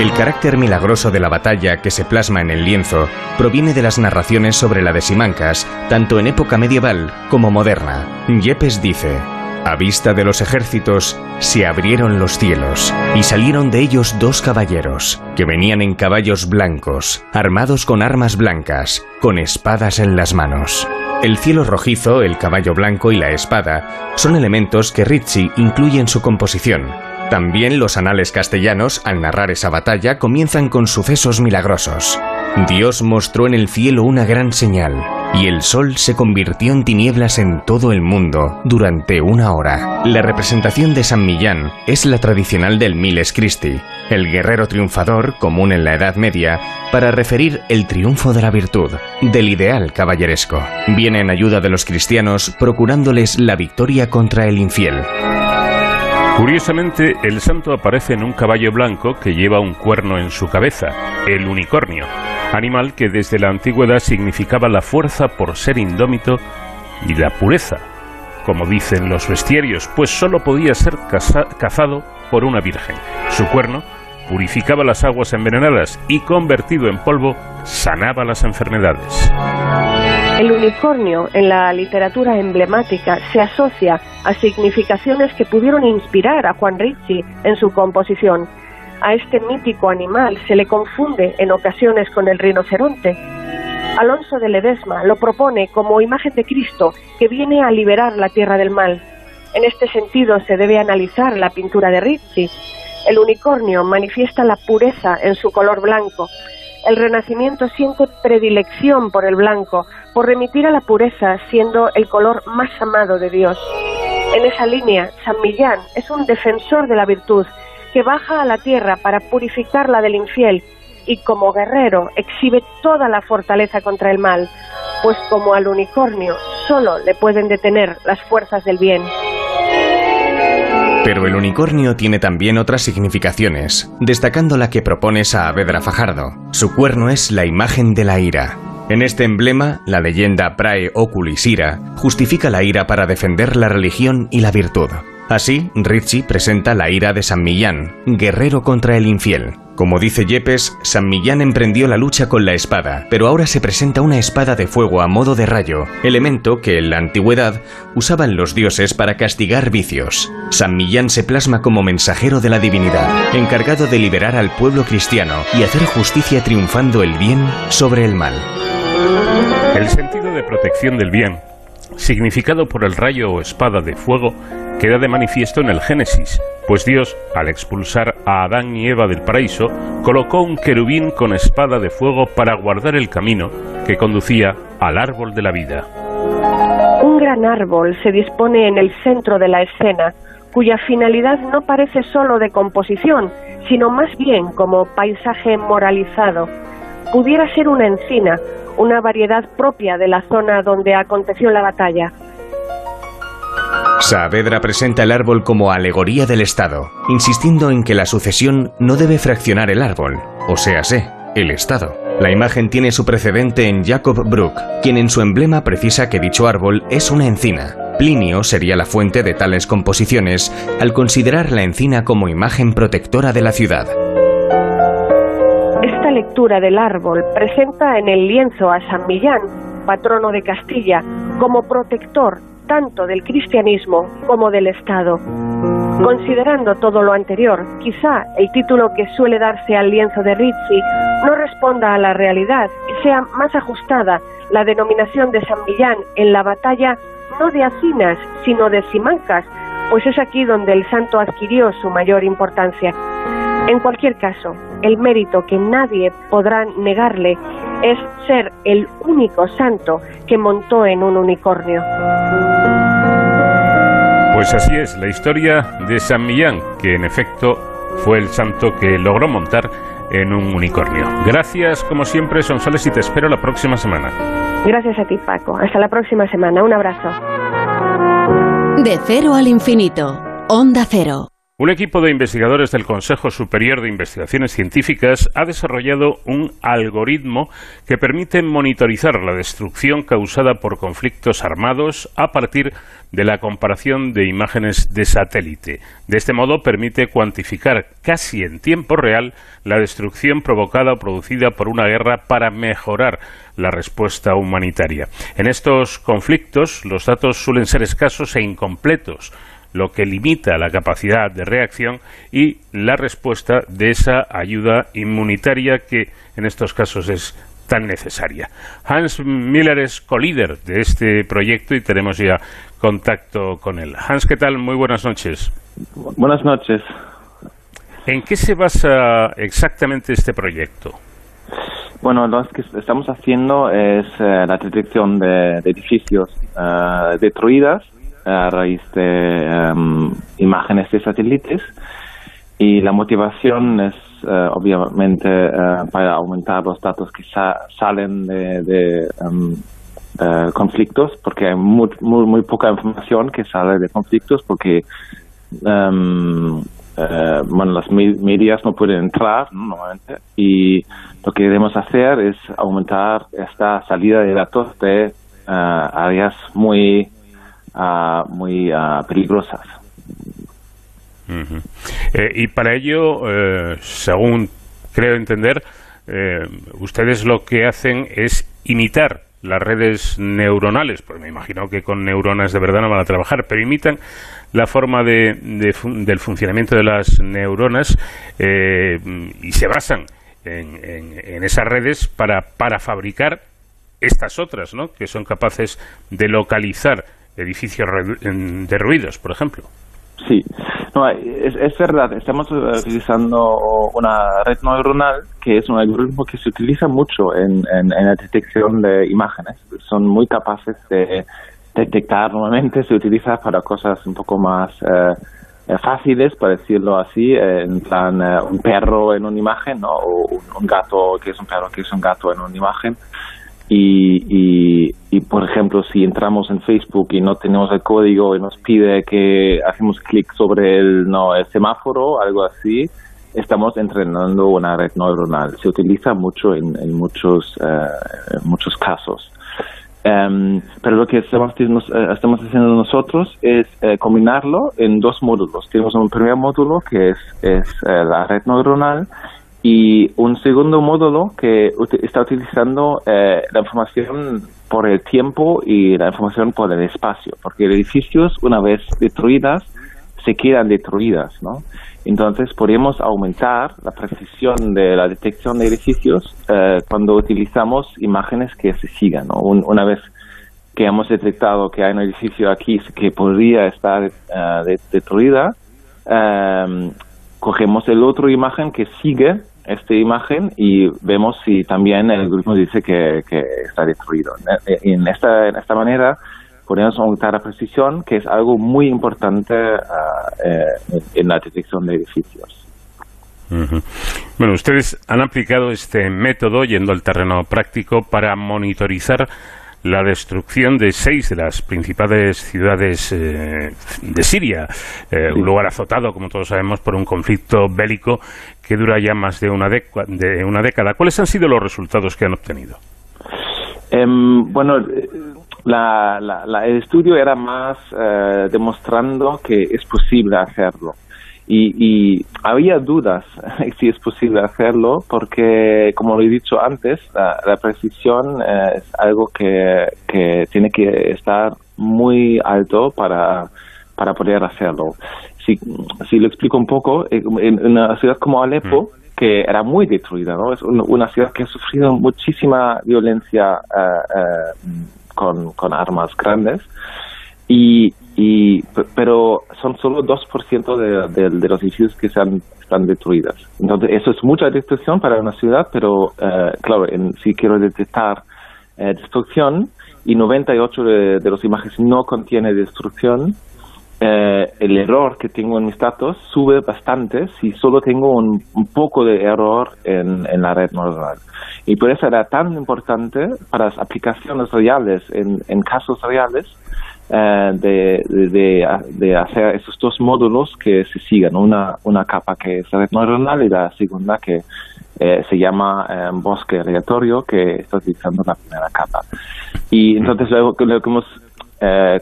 El carácter milagroso de la batalla que se plasma en el lienzo proviene de las narraciones sobre la de Simancas, tanto en época medieval como moderna. Yepes dice, a vista de los ejércitos se abrieron los cielos y salieron de ellos dos caballeros, que venían en caballos blancos, armados con armas blancas, con espadas en las manos. El cielo rojizo, el caballo blanco y la espada son elementos que Rizzi incluye en su composición. También los anales castellanos, al narrar esa batalla, comienzan con sucesos milagrosos. Dios mostró en el cielo una gran señal, y el sol se convirtió en tinieblas en todo el mundo durante una hora. La representación de San Millán es la tradicional del Miles Christi, el guerrero triunfador común en la Edad Media para referir el triunfo de la virtud, del ideal caballeresco. Viene en ayuda de los cristianos procurándoles la victoria contra el infiel. Curiosamente, el santo aparece en un caballo blanco que lleva un cuerno en su cabeza, el unicornio, animal que desde la antigüedad significaba la fuerza por ser indómito y la pureza, como dicen los bestiarios, pues sólo podía ser cazado por una virgen. Su cuerno purificaba las aguas envenenadas y convertido en polvo sanaba las enfermedades. El unicornio en la literatura emblemática se asocia a significaciones que pudieron inspirar a Juan Ricci en su composición a este mítico animal se le confunde en ocasiones con el rinoceronte. Alonso de Ledesma lo propone como imagen de Cristo que viene a liberar la tierra del mal. En este sentido se debe analizar la pintura de Rizzi. El unicornio manifiesta la pureza en su color blanco. El Renacimiento siente predilección por el blanco, por remitir a la pureza siendo el color más amado de Dios. En esa línea, San Millán es un defensor de la virtud que baja a la tierra para purificarla del infiel y como guerrero exhibe toda la fortaleza contra el mal, pues como al unicornio solo le pueden detener las fuerzas del bien. Pero el unicornio tiene también otras significaciones, destacando la que propone Saavedra Fajardo. Su cuerno es la imagen de la ira. En este emblema, la leyenda Prae Oculis Ira justifica la ira para defender la religión y la virtud. Así, Rizzi presenta la ira de San Millán, guerrero contra el infiel. Como dice Yepes, San Millán emprendió la lucha con la espada, pero ahora se presenta una espada de fuego a modo de rayo, elemento que en la antigüedad usaban los dioses para castigar vicios. San Millán se plasma como mensajero de la divinidad, encargado de liberar al pueblo cristiano y hacer justicia triunfando el bien sobre el mal. El sentido de protección del bien, significado por el rayo o espada de fuego, queda de manifiesto en el Génesis, pues Dios, al expulsar a Adán y Eva del paraíso, colocó un querubín con espada de fuego para guardar el camino que conducía al árbol de la vida. Un gran árbol se dispone en el centro de la escena, cuya finalidad no parece sólo de composición, sino más bien como paisaje moralizado. Pudiera ser una encina, una variedad propia de la zona donde aconteció la batalla. Saavedra presenta el árbol como alegoría del Estado, insistiendo en que la sucesión no debe fraccionar el árbol, o sea, el Estado. La imagen tiene su precedente en Jacob Brook, quien en su emblema precisa que dicho árbol es una encina. Plinio sería la fuente de tales composiciones al considerar la encina como imagen protectora de la ciudad. Lectura del árbol presenta en el lienzo a San Millán, patrono de Castilla, como protector tanto del cristianismo como del Estado. Considerando todo lo anterior, quizá el título que suele darse al lienzo de Rizzi no responda a la realidad y sea más ajustada la denominación de San Millán en la batalla no de Acinas, sino de Simancas, pues es aquí donde el santo adquirió su mayor importancia. En cualquier caso, el mérito que nadie podrá negarle es ser el único santo que montó en un unicornio. Pues así es, la historia de San Millán, que en efecto fue el santo que logró montar en un unicornio. Gracias, como siempre, Sonsoles, y te espero la próxima semana. Gracias a ti, Paco. Hasta la próxima semana. Un abrazo. De cero al infinito. Onda cero. Un equipo de investigadores del Consejo Superior de Investigaciones Científicas ha desarrollado un algoritmo que permite monitorizar la destrucción causada por conflictos armados a partir de la comparación de imágenes de satélite. De este modo permite cuantificar casi en tiempo real la destrucción provocada o producida por una guerra para mejorar la respuesta humanitaria. En estos conflictos los datos suelen ser escasos e incompletos lo que limita la capacidad de reacción y la respuesta de esa ayuda inmunitaria que en estos casos es tan necesaria. Hans Miller es colíder de este proyecto y tenemos ya contacto con él. Hans, ¿qué tal? Muy buenas noches. Buenas noches. ¿En qué se basa exactamente este proyecto? Bueno, lo que estamos haciendo es eh, la detección de, edificios uh, destruidas a raíz de em, imágenes de satélites. Y la motivación es eh, obviamente eh, para aumentar los datos que salen de, em, eh, conflictos porque hay muy, muy, poca información que sale de conflictos porque em, bueno, las medias no pueden entrar y lo que debemos hacer es aumentar esta salida de datos de áreas muy muy peligrosas. Eh, y para ello, eh, según creo entender, eh, ustedes lo que hacen es imitar las redes neuronales, pues me imagino que con neuronas de verdad no van a trabajar, pero imitan la forma de, del funcionamiento de las neuronas y se basan en, en, esas redes para, para fabricar estas otras, ¿no? que son capaces de localizar edificios derruidos, por ejemplo. Sí, no, es, verdad, estamos eh, utilizando una red neuronal que es un algoritmo que se utiliza mucho en, la detección de imágenes. Son muy capaces de detectar, normalmente se utiliza para cosas un poco más eh, eh, fáciles, por decirlo así, en plan un perro en una imagen, ¿no? o un, gato que es un perro que es un gato en una imagen. Y, y, por ejemplo, si entramos en Facebook y no tenemos el código y nos pide que hacemos clic sobre el, no, el semáforo, algo así, estamos entrenando una red neuronal. Se utiliza mucho en, en muchos, eh, muchos casos. Em, pero lo que estamos, eh, haciendo nosotros es eh, combinarlo en dos módulos. Tenemos un primer módulo que es, es la red neuronal y un segundo módulo que está utilizando eh, la información por el tiempo y la información por el espacio, porque edificios, una vez destruidas, se quedan destruidas, ¿no? Entonces podemos aumentar la precisión de la detección de edificios eh, cuando utilizamos imágenes que se sigan, ¿no? una vez que hemos detectado que hay un edificio aquí que podría estar uh, destruida, um, cogemos el otro imagen que sigue esta imagen y vemos si también el algoritmo dice que, que está destruido. En esta, en esta manera podemos aumentar la precisión, que es algo muy importante uh, eh, en la detección de edificios. Bueno, ustedes han aplicado este método yendo al terreno práctico para monitorizar la destrucción de seis de las principales ciudades eh, de Siria, eh, un lugar azotado, como todos sabemos, por un conflicto bélico que dura ya más de una, de una década. ¿Cuáles han sido los resultados que han obtenido? Em, bueno, la, el estudio era más eh, demostrando que es posible hacerlo. Y, había dudas *laughs* si es posible hacerlo porque, como lo he dicho antes, la, precisión eh, es algo que, que, tiene que estar muy alto para, para poder hacerlo. Si, si lo explico un poco, eh, en una ciudad como Alepo, mm. que era muy destruida, ¿no? es una ciudad que ha sufrido muchísima violencia eh, con, con armas grandes y, y pero son solo 2% de, de, de los edificios que se han, están destruidas. Entonces, eso es mucha destrucción para una ciudad, pero eh, claro, en, si quiero detectar eh, destrucción y 98 de, de los imágenes no contiene destrucción, eh, el error que tengo en mis datos sube bastante si solo tengo un, poco de error en, la red neuronal. Y por eso era tan importante para las aplicaciones reales, en, en casos reales, de, de, de, hacer esos dos módulos que se sigan, una, una capa que es red neuronal y la segunda que eh, se llama eh, bosque aleatorio que está utilizando la primera capa. Y entonces lo, que hemos,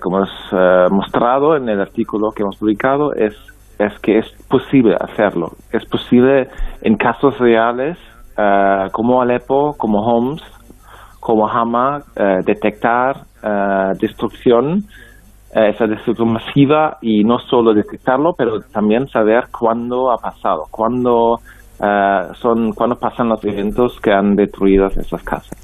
como hemos mostrado en el artículo que hemos publicado es, es que es posible hacerlo. Es posible en casos reales como Alepo, como Homs, como Hama, detectar uh, destrucción, uh, esa destrucción masiva y no solo detectarlo, pero también saber cuándo ha pasado, cuándo, son, cuándo pasan los eventos que han destruido esas casas.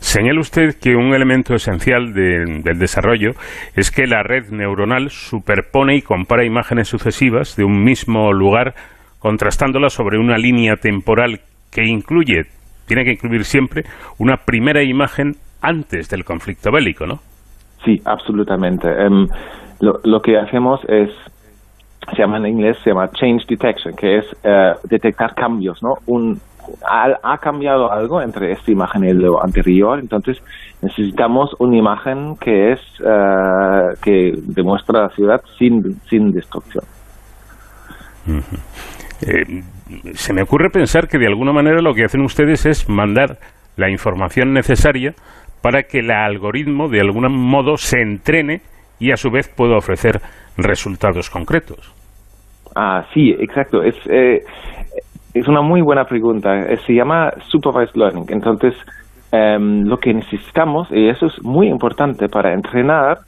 Señala usted que un elemento esencial de, del desarrollo es que la red neuronal superpone y compara imágenes sucesivas de un mismo lugar, contrastándolas sobre una línea temporal que incluye, tiene que incluir siempre, una primera imagen antes del conflicto bélico, ¿no? Sí, absolutamente. Um, lo, lo, que hacemos es, se llama en inglés, se llama change detection, que es uh, detectar cambios, ¿no? Un, ha, ha, cambiado algo entre esta imagen y lo anterior, entonces necesitamos una imagen que es uh, que demuestra la ciudad sin, sin destrucción. Uh -huh. Eh, se me ocurre pensar que de alguna manera lo que hacen ustedes es mandar la información necesaria para que el algoritmo de algún modo se entrene y a su vez pueda ofrecer resultados concretos. Ah, sí, exacto. Es, eh, es una muy buena pregunta. Eh, se llama supervised learning. Entonces, eh, lo que necesitamos, y eso es muy importante para entrenar,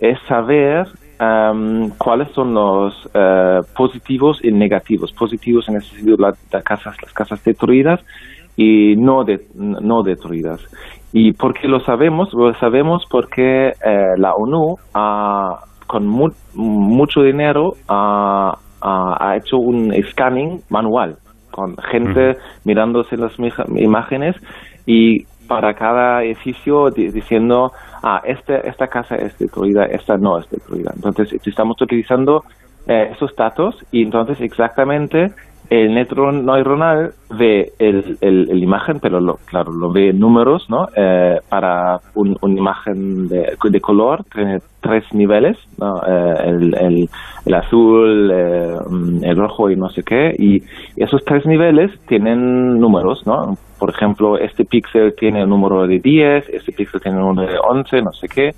es saber um, cuáles son los uh, positivos y negativos. Positivos en el sentido de casas, las casas destruidas y no, de, no destruidas. ¿Y por qué lo sabemos? Lo sabemos porque eh, la ONU, ha, con mu mucho dinero, ha, ha, hecho un scanning manual con gente uh -huh. mirándose las imágenes y para cada edificio diciendo, ah, este, esta casa es destruida, esta no es destruida. Entonces, estamos utilizando eh, esos datos y entonces exactamente el neutron neuronal ve el, el, el imagen, pero lo, claro, lo ve números, ¿no? Eh, para un, una imagen de, de, color, tiene tres niveles, ¿no? Eh, el, el, el, azul, eh, el rojo y no sé qué, y esos tres niveles tienen números, ¿no? Por ejemplo, este píxel tiene un número de 10, este píxel tiene un número de 11, no sé qué.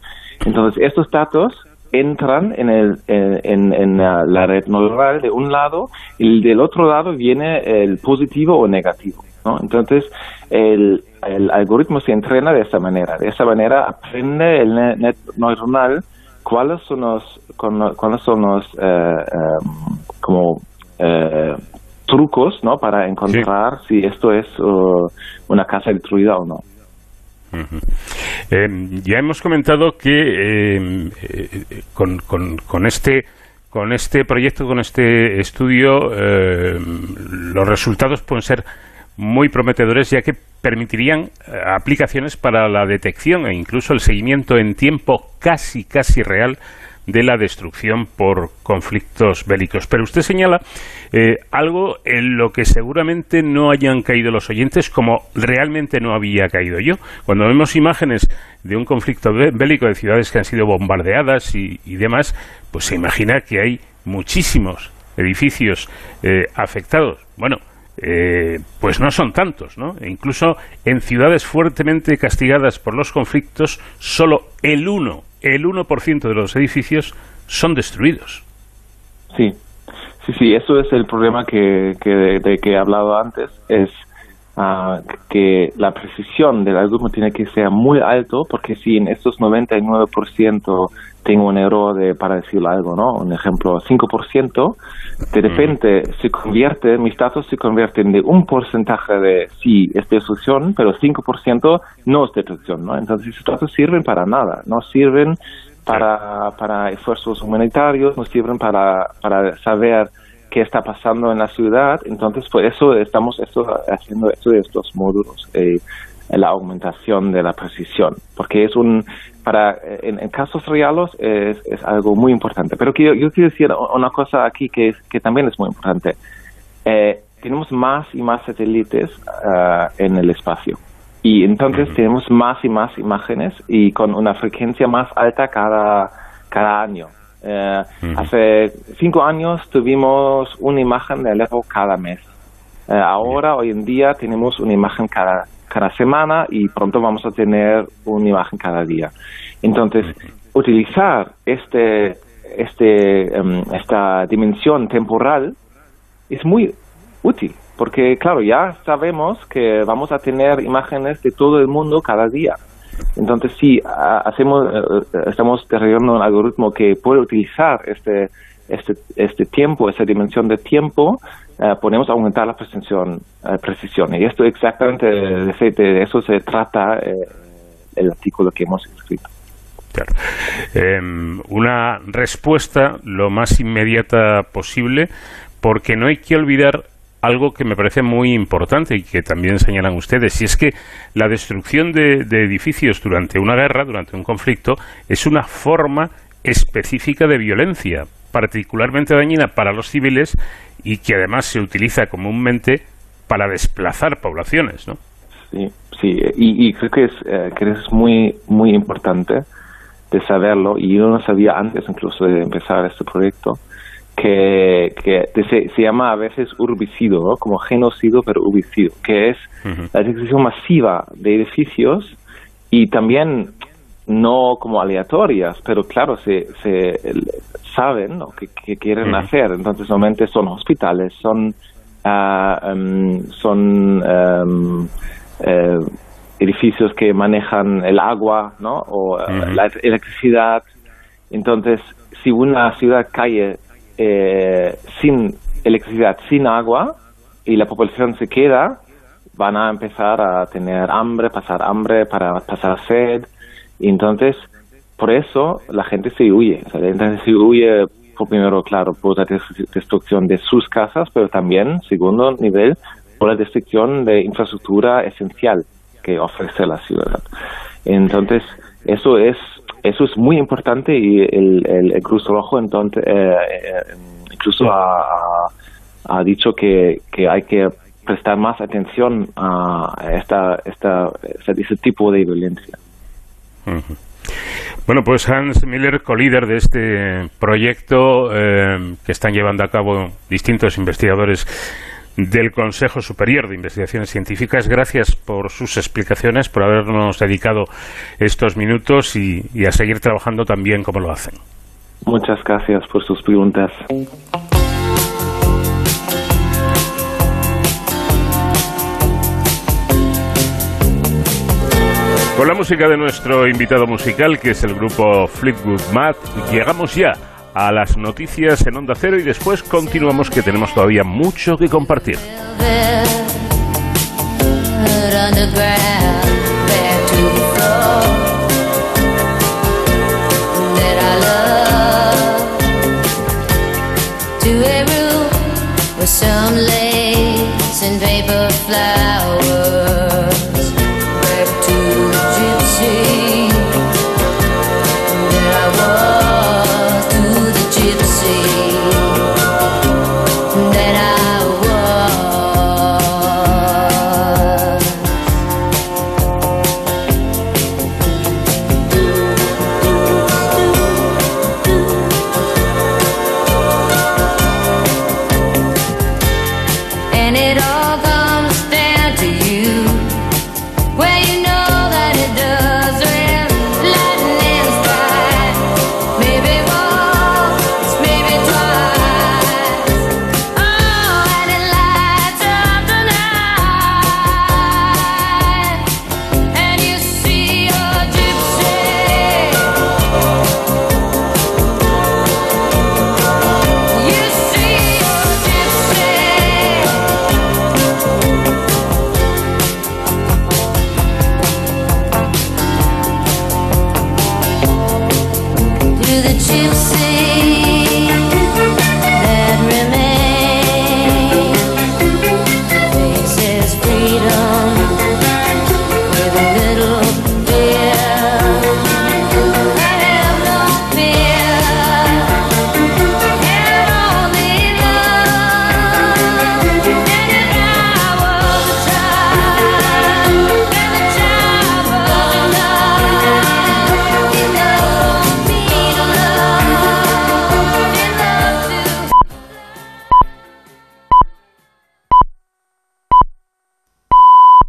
Entonces, estos datos entran en, el, en, la red neuronal de un lado y del otro lado viene el positivo o negativo. ¿no? Entonces, el, el algoritmo se entrena de esa manera. De esa manera aprende el net neuronal cuáles son los, cuáles son los eh, eh, como eh, trucos ¿no? para encontrar si esto es uh, una casa destruida o no. Ya hemos comentado que con, con, con, este con este proyecto, con este estudio, los resultados pueden ser muy prometedores ya que permitirían eh, aplicaciones para la detección e incluso el seguimiento en tiempo casi casi real de la destrucción por conflictos bélicos. Pero usted señala eh, algo en lo que seguramente no hayan caído los oyentes como realmente no había caído yo. Cuando vemos imágenes de un conflicto bélico de ciudades que han sido bombardeadas y, demás, pues se imagina que hay muchísimos edificios eh, afectados. Bueno, eh, pues no son tantos, ¿no? E incluso en ciudades fuertemente castigadas por los conflictos, solo el 1, el 1% de los edificios son destruidos. Sí, sí, sí, eso es el problema que, que de, que he hablado antes, es uh, que la precisión del algoritmo tiene que ser muy alto, porque si en estos 99% tengo un error de, para decir algo, ¿no? Un ejemplo, 5%, de repente se convierte, mis datos se convierten de un porcentaje de sí, es destrucción, pero 5% no es destrucción, ¿no? Entonces esos datos sirven para nada, no sirven para, para esfuerzos humanitarios, no sirven para, para saber qué está pasando en la ciudad, entonces por eso estamos esto, haciendo esto de estos módulos. Eh, la aumentación de la precisión, porque es un, para, en, casos reales es, es, algo muy importante. Pero yo, yo quiero decir una cosa aquí que, que también es muy importante. Eh, tenemos más y más satélites uh, en el espacio y entonces tenemos más y más imágenes y con una frecuencia más alta cada, cada año. Eh, hace cinco años tuvimos una imagen de Alepo cada mes. Eh, ahora, hoy en día, tenemos una imagen cada cada semana y pronto vamos a tener una imagen cada día. Entonces, utilizar este, este, em, esta dimensión temporal es muy útil, porque claro, ya sabemos que vamos a tener imágenes de todo el mundo cada día. Entonces, si hacemos, eh, eh, estamos desarrollando un algoritmo que puede utilizar este, este, este tiempo, esa dimensión de tiempo, eh, podemos aumentar la precisión, eh, precisión. Y esto exactamente, de, eso se trata eh, el artículo que hemos escrito. Claro. Em, una respuesta lo más inmediata posible, porque no hay que olvidar algo que me parece muy importante y que también señalan ustedes, y es que la destrucción de, edificios durante una guerra, durante un conflicto, es una forma específica de violencia, particularmente dañina para los civiles y que además se utiliza comúnmente para desplazar poblaciones, ¿no? Sí, sí, y, creo que es, eh, es muy, muy importante de saberlo, y yo no sabía antes incluso de empezar este proyecto, que, que se, se, llama a veces urbicidio, ¿no? como genocidio, pero urbicidio, que es la destrucción masiva de edificios y también no como aleatorias, pero claro, se, se saben lo que, quieren hacer. Entonces, normalmente son hospitales, son, em, son eh, edificios que manejan el agua ¿no? o eh, la electricidad. Entonces, si una ciudad cae eh, sin electricidad, sin agua, y la población se queda, van a empezar a tener hambre, pasar hambre, para pasar sed y entonces, por eso la gente se huye. O se huye, por primero, claro, por la destrucción de sus casas, pero también, segundo nivel, por la destrucción de infraestructura esencial que ofrece la ciudad. Entonces, eso es eso es muy importante y el, el, Cruz Rojo entonces eh, eh, incluso ha, ha, dicho que, que hay que prestar más atención a esta, esta, este tipo de violencia. Bueno, pues Hans Miller, colíder de este proyecto eh, que están llevando a cabo distintos investigadores del Consejo Superior de Investigaciones Científicas. Gracias por sus explicaciones, por habernos dedicado estos minutos y, a seguir trabajando también como lo hacen. Muchas gracias por sus preguntas. Con la música de nuestro invitado musical, que es el grupo Fleetwood Mac, llegamos ya a las noticias en Onda Cero y después continuamos que tenemos todavía mucho que compartir.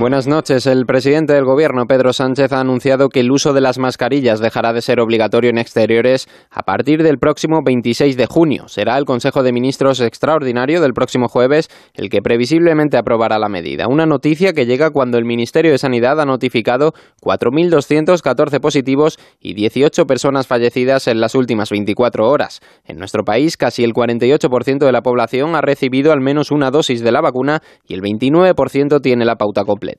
Buenas noches. El presidente del Gobierno, Pedro Sánchez, ha anunciado que el uso de las mascarillas dejará de ser obligatorio en exteriores a partir del próximo 26 de junio. Será el Consejo de Ministros extraordinario del próximo jueves el que previsiblemente aprobará la medida. Una noticia que llega cuando el Ministerio de Sanidad ha notificado 4.214 positivos y 18 personas fallecidas en las últimas 24 horas. En nuestro país, casi el 48% de la población ha recibido al menos una dosis de la vacuna y el 29% tiene la pauta completa.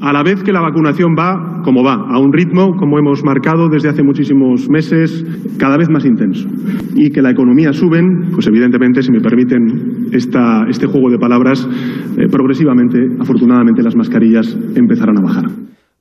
A la vez que la vacunación va como va, a un ritmo, como hemos marcado desde hace muchísimos meses, cada vez más intenso, y que la economía suben, pues evidentemente, si me permiten esta, este juego de palabras, eh, progresivamente, afortunadamente, las mascarillas empezarán a bajar.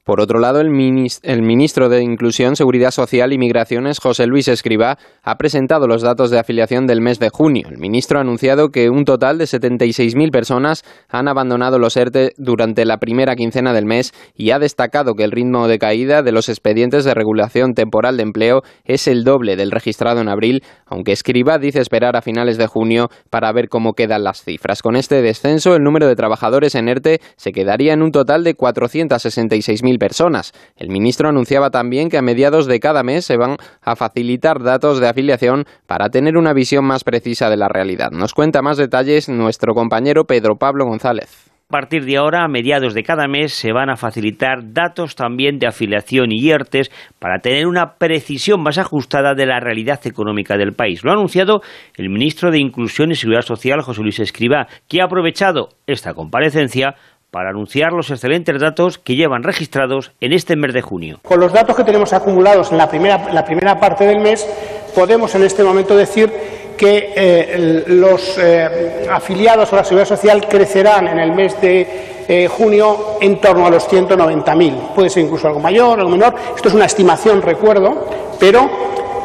Por otro lado, el, ministro de Inclusión, Seguridad Social y Migraciones, José Luis Escribá, ha presentado los datos de afiliación del mes de junio. El ministro ha anunciado que un total de 76.000 personas han abandonado los ERTE durante la primera quincena del mes y ha destacado que el ritmo de caída de los expedientes de regulación temporal de empleo es el doble del registrado en abril, aunque Escribá dice esperar a finales de junio para ver cómo quedan las cifras. Con este descenso, el número de trabajadores en ERTE se quedaría en un total de 466.000 personas. El ministro anunciaba también que a mediados de cada mes se van a facilitar datos de afiliación para tener una visión más precisa de la realidad. Nos cuenta más detalles nuestro compañero Pedro Pablo González. A partir de ahora, a mediados de cada mes, se van a facilitar datos también de afiliación y IERTES para tener una precisión más ajustada de la realidad económica del país. Lo ha anunciado el ministro de Inclusión y Seguridad Social, José Luis Escribá, que ha aprovechado esta comparecencia para anunciar los excelentes datos que llevan registrados en este mes de junio. Con los datos que tenemos acumulados en la primera, parte del mes, podemos en este momento decir que eh, los eh, afiliados a la Seguridad Social crecerán en el mes de eh, junio en torno a los 190.000. Puede ser incluso algo mayor, algo menor. Esto es una estimación, recuerdo, pero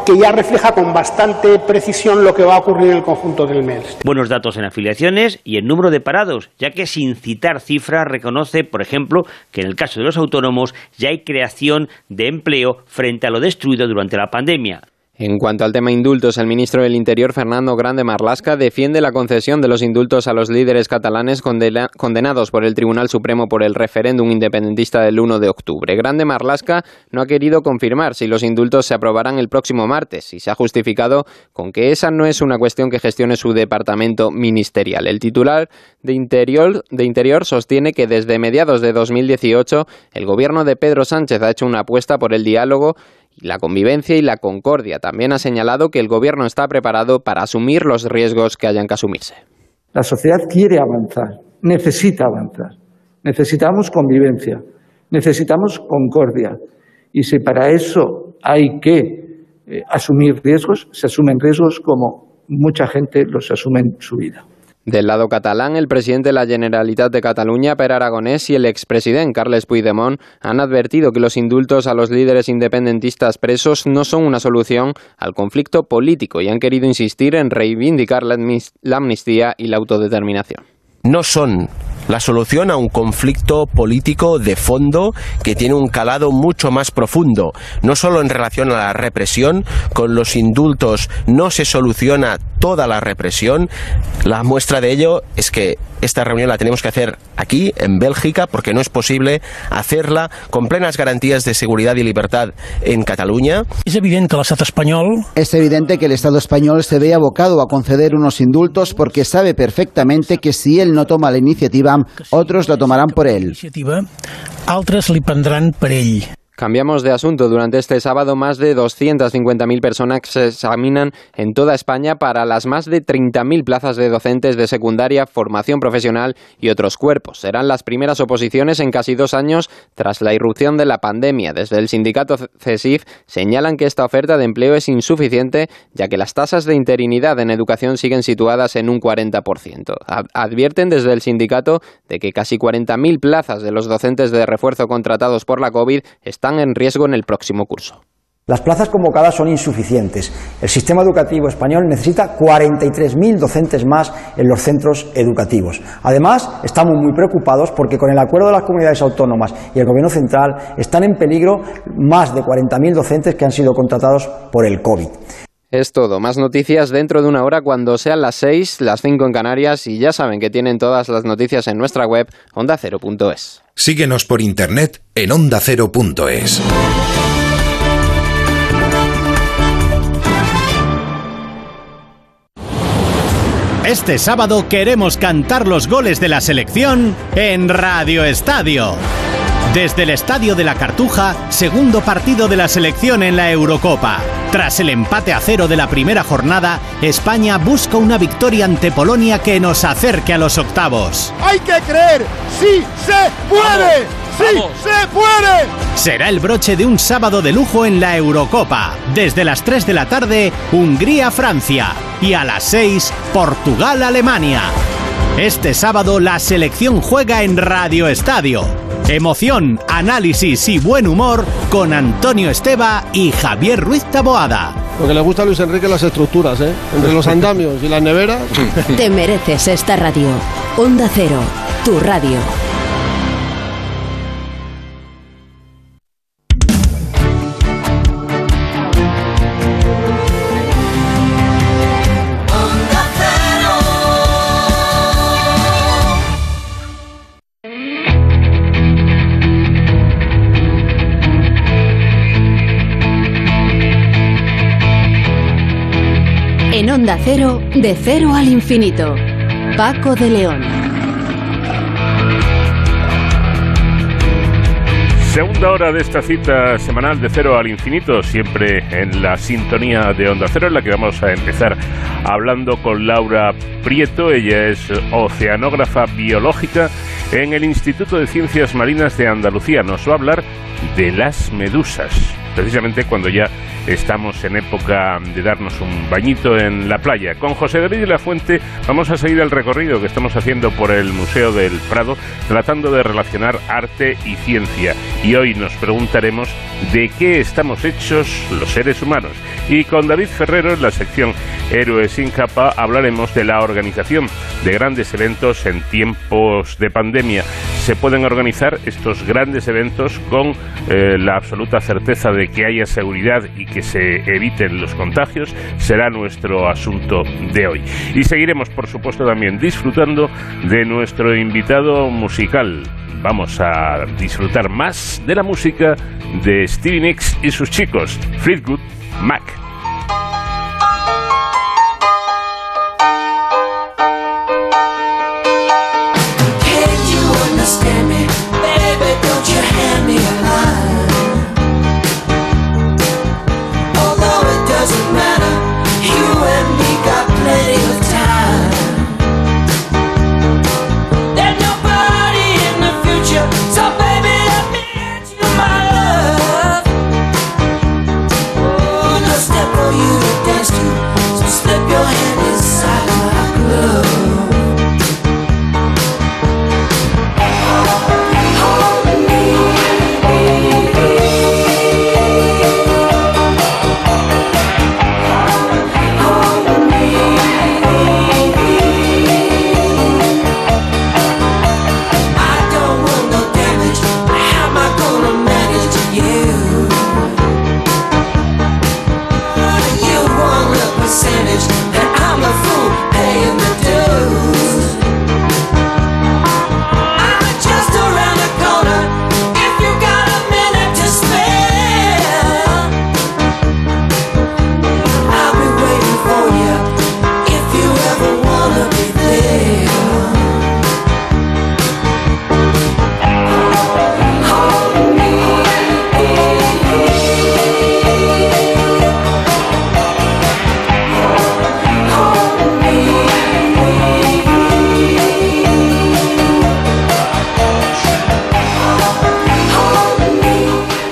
que ya refleja con bastante precisión lo que va a ocurrir en el conjunto del mes. Buenos datos en afiliaciones y en número de parados, ya que sin citar cifras reconoce, por ejemplo, que en el caso de los autónomos ya hay creación de empleo frente a lo destruido durante la pandemia. En cuanto al tema indultos, el ministro del Interior, Fernando Grande Marlasca, defiende la concesión de los indultos a los líderes catalanes condenados por el Tribunal Supremo por el referéndum independentista del 1 de octubre. Grande Marlasca no ha querido confirmar si los indultos se aprobarán el próximo martes y se ha justificado con que esa no es una cuestión que gestione su departamento ministerial. El titular de Interior, sostiene que desde mediados de 2018 el gobierno de Pedro Sánchez ha hecho una apuesta por el diálogo la convivencia y la concordia. También ha señalado que el Gobierno está preparado para asumir los riesgos que hayan que asumirse. La sociedad quiere avanzar, necesita avanzar. Necesitamos convivencia, necesitamos concordia. Y si para eso hay que eh, asumir riesgos, se asumen riesgos como mucha gente los asume en su vida. Del lado catalán, el presidente de la Generalitat de Cataluña, Per Aragonés, y el expresidente Carles Puigdemont han advertido que los indultos a los líderes independentistas presos no son una solución al conflicto político y han querido insistir en reivindicar la amnistía y la autodeterminación. No son la solución a un conflicto político de fondo que tiene un calado mucho más profundo, no solo en relación a la represión, con los indultos no se soluciona toda la represión, la muestra de ello es que esta reunión la tenemos que hacer aquí, en Bélgica, porque no es posible hacerla con plenas garantías de seguridad y libertad en Cataluña. Es evidente que el Estado español... Es evidente que el Estado español se ve abocado a conceder unos indultos porque sabe perfectamente que si él no toma la iniciativa, otros la tomarán por él. Altres li prendran per ell. Cambiamos de asunto. Durante este sábado, más de 250.000 personas se examinan en toda España para las más de 30.000 plazas de docentes de secundaria, formación profesional y otros cuerpos. Serán las primeras oposiciones en casi dos años tras la irrupción de la pandemia. Desde el sindicato CESIF señalan que esta oferta de empleo es insuficiente, ya que las tasas de interinidad en educación siguen situadas en un 40%. Advierten desde el sindicato de que casi 40.000 plazas de los docentes de refuerzo contratados por la COVID están en riesgo en el próximo curso. Las plazas convocadas son insuficientes. El sistema educativo español necesita 43.000 docentes más en los centros educativos. Además, estamos muy preocupados porque con el acuerdo de las comunidades autónomas y el Gobierno central están en peligro más de 40.000 docentes que han sido contratados por el COVID. Es todo. Más noticias dentro de una hora cuando sean las 6, las 5 en Canarias y ya saben que tienen todas las noticias en nuestra web ondacero.es. Síguenos por internet en ondacero.es. Este sábado queremos cantar los goles de la selección en Radio Estadio. Desde el Estadio de la Cartuja, segundo partido de la selección en la Eurocopa. Tras el empate a cero de la primera jornada, España busca una victoria ante Polonia que nos acerque a los octavos. ¡Hay que creer! ¡Sí se puede! ¡Sí se puede! Será el broche de un sábado de lujo en la Eurocopa. Desde las 3 de la tarde, Hungría-Francia. Y a las 6, Portugal-Alemania. Este sábado la selección juega en Radio Estadio. Emoción, análisis y buen humor con Antonio Esteba y Javier Ruiz Taboada. Lo que le gusta a Luis Enrique las estructuras, ¿eh? Entre los andamios y las neveras. Te mereces esta radio. Onda Cero, tu radio. Onda Cero, de cero al infinito. Paco de León. Segunda hora de esta cita semanal de cero al infinito, siempre en la sintonía de Onda Cero, en la que vamos a empezar hablando con Laura Prieto. Ella es oceanógrafa biológica en el Instituto de Ciencias Marinas de Andalucía. Nos va a hablar de las medusas, precisamente cuando ya estamos en época de darnos un bañito en la playa. Con José David de la Fuente vamos a seguir el recorrido que estamos haciendo por el Museo del Prado, tratando de relacionar arte y ciencia. Y hoy nos preguntaremos de qué estamos hechos los seres humanos. Y con David Ferrero, en la sección Héroes sin capa, hablaremos de la organización de grandes eventos en tiempos de pandemia. Se pueden organizar estos grandes eventos con eh, la absoluta certeza de que haya seguridad y que se eviten los contagios será nuestro asunto de hoy. Y seguiremos, por supuesto, también disfrutando de nuestro invitado musical. Vamos a disfrutar más de la música de Stevie Nicks y sus chicos, Fleetwood Mac.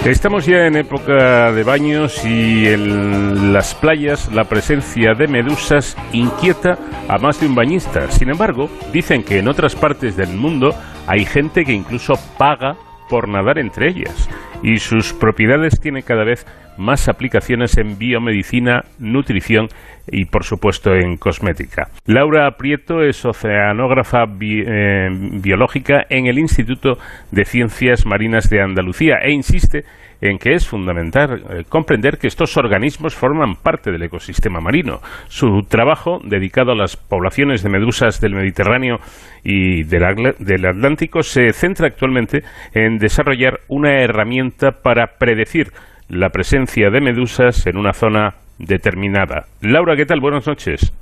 Estamos ya en época de baños y en las playas la presencia de medusas inquieta a más de un bañista. Sin embargo, dicen que en otras partes del mundo hay gente que incluso paga por nadar entre ellas y sus propiedades tienen cada vez más aplicaciones en biomedicina, nutrición y por supuesto en cosmética. Laura Prieto es oceanógrafa eh, biológica en el Instituto de Ciencias Marinas de Andalucía e insiste en que es fundamental eh, comprender que estos organismos forman parte del ecosistema marino. Su trabajo, dedicado a las poblaciones de medusas del Mediterráneo y del, del Atlántico, se centra actualmente en desarrollar una herramienta para predecir la presencia de medusas en una zona determinada. Laura, ¿qué tal? Buenas noches.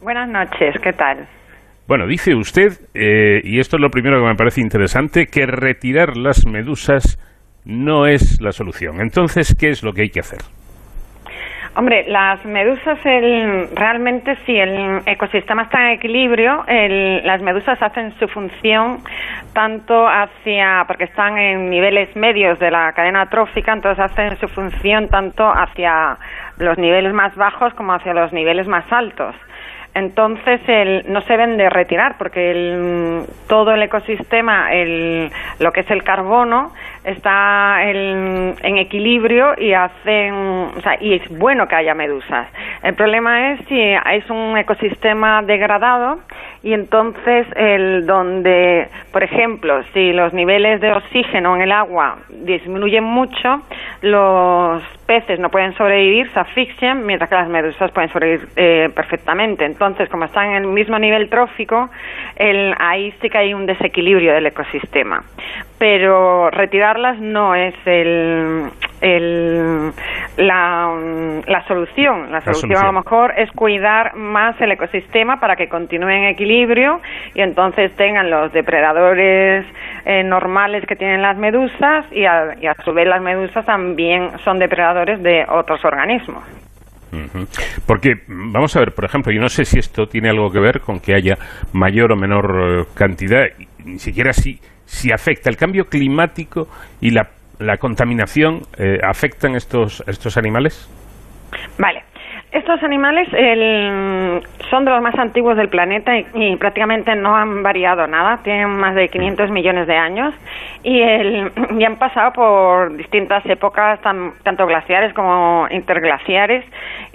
Buenas noches, ¿qué tal? Bueno, dice usted, eh, y esto es lo primero que me parece interesante, que retirar las medusas no es la solución. Entonces, ¿qué es lo que hay que hacer? Hombre, las medusas, el, realmente si el ecosistema está en equilibrio, las medusas hacen su función tanto hacia, porque están en niveles medios de la cadena trófica, entonces hacen su función tanto hacia los niveles más bajos como hacia los niveles más altos. Entonces el, no se deben de retirar porque el, todo el ecosistema, el, lo que es el carbono, está en equilibrio y hacen, o sea, y es bueno que haya medusas. El problema es si es un ecosistema degradado y entonces el donde, por ejemplo, si los niveles de oxígeno en el agua disminuyen mucho, los peces no pueden sobrevivir, se asfixian, mientras que las medusas pueden sobrevivir eh, perfectamente. Entonces, como están en el mismo nivel trófico, el, ahí sí que hay un desequilibrio del ecosistema. Pero retirarlas no es el, el, la, la, solución. La, solución. a lo mejor es cuidar más el ecosistema para que continúe en equilibrio y entonces tengan los depredadores eh, normales que tienen las medusas y a, y a su vez las medusas también son depredadores de otros organismos. Porque, vamos a ver, por ejemplo, yo no sé si esto tiene algo que ver con que haya mayor o menor eh, cantidad, ni siquiera si, si afecta el cambio climático y la la contaminación eh, afectan estos, estos animales? Vale. Estos animales son de los más antiguos del planeta y, prácticamente no han variado nada. Tienen más de 500 millones de años y, *laughs* y han pasado por distintas épocas, tanto glaciares como interglaciares.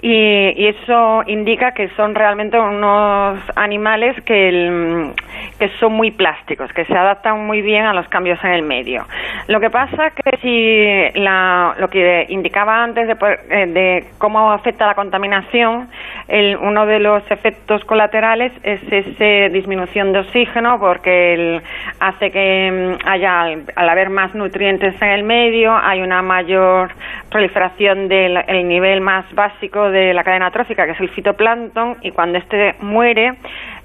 Y, eso indica que son realmente unos animales que, que son muy plásticos, que se adaptan muy bien a los cambios en el medio. Lo que pasa que si la, lo que indicaba antes de, eh, de cómo afecta la contaminación uno de los efectos colaterales es esa disminución de oxígeno porque hace que mm, haya, al haber más nutrientes en el medio, hay una mayor proliferación del nivel más básico de la cadena trófica, que es el fitoplancton, y cuando este muere,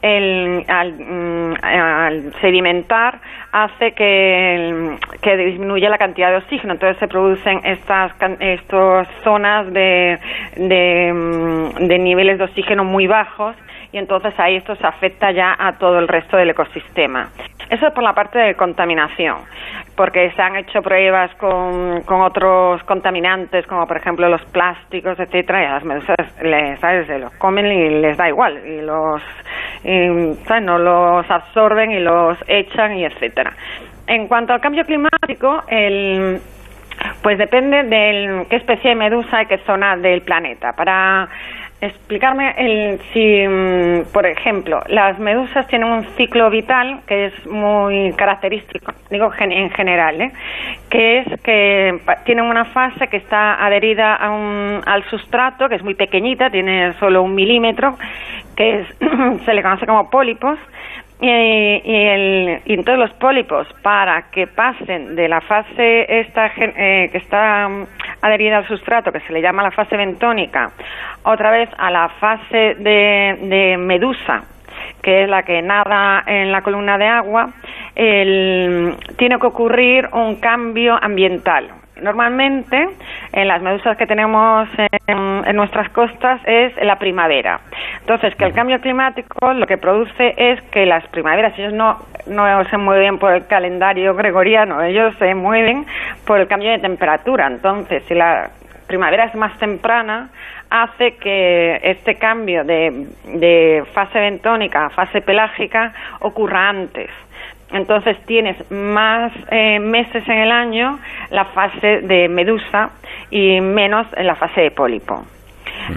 el, mm, al, sedimentar hace que, que, disminuya la cantidad de oxígeno. Entonces se producen estas, estas zonas de, de, mm, de niveles de oxígeno muy bajos y entonces ahí esto se afecta ya a todo el resto del ecosistema. Eso es por la parte de contaminación, porque se han hecho pruebas con, con otros contaminantes, como por ejemplo los plásticos, etcétera, y a las medusas les, ¿sabes? Se los comen y les da igual, y los, no los absorben y los echan y etcétera. En cuanto al cambio climático, el, pues depende de qué especie de medusa y qué zona del planeta. Para explicarme el, si, mm, por ejemplo, las medusas tienen un ciclo vital que es muy característico, digo en general, ¿eh? que es que tienen una fase que está adherida a un, al sustrato, que es muy pequeñita, tiene solo un milímetro, que es, *clears throat* se le conoce como pólipos, y, el, y entonces los pólipos, para que pasen de la fase esta eh, que está mm, adherida al sustrato, que se le llama la fase bentónica, otra vez a la fase de, de medusa, que es la que nada en la columna de agua, el, tiene que ocurrir un cambio ambiental, Normalmente, en las medusas que tenemos en, nuestras costas es la primavera. Entonces, que el cambio climático lo que produce es que las primaveras, ellos no, no se mueven por el calendario gregoriano, ellos se mueven por el cambio de temperatura. Entonces, si la primavera es más temprana, hace que este cambio de, de fase bentónica a fase pelágica ocurra antes. Entonces tienes más eh, meses en el año la fase de medusa y menos en la fase de pólipo.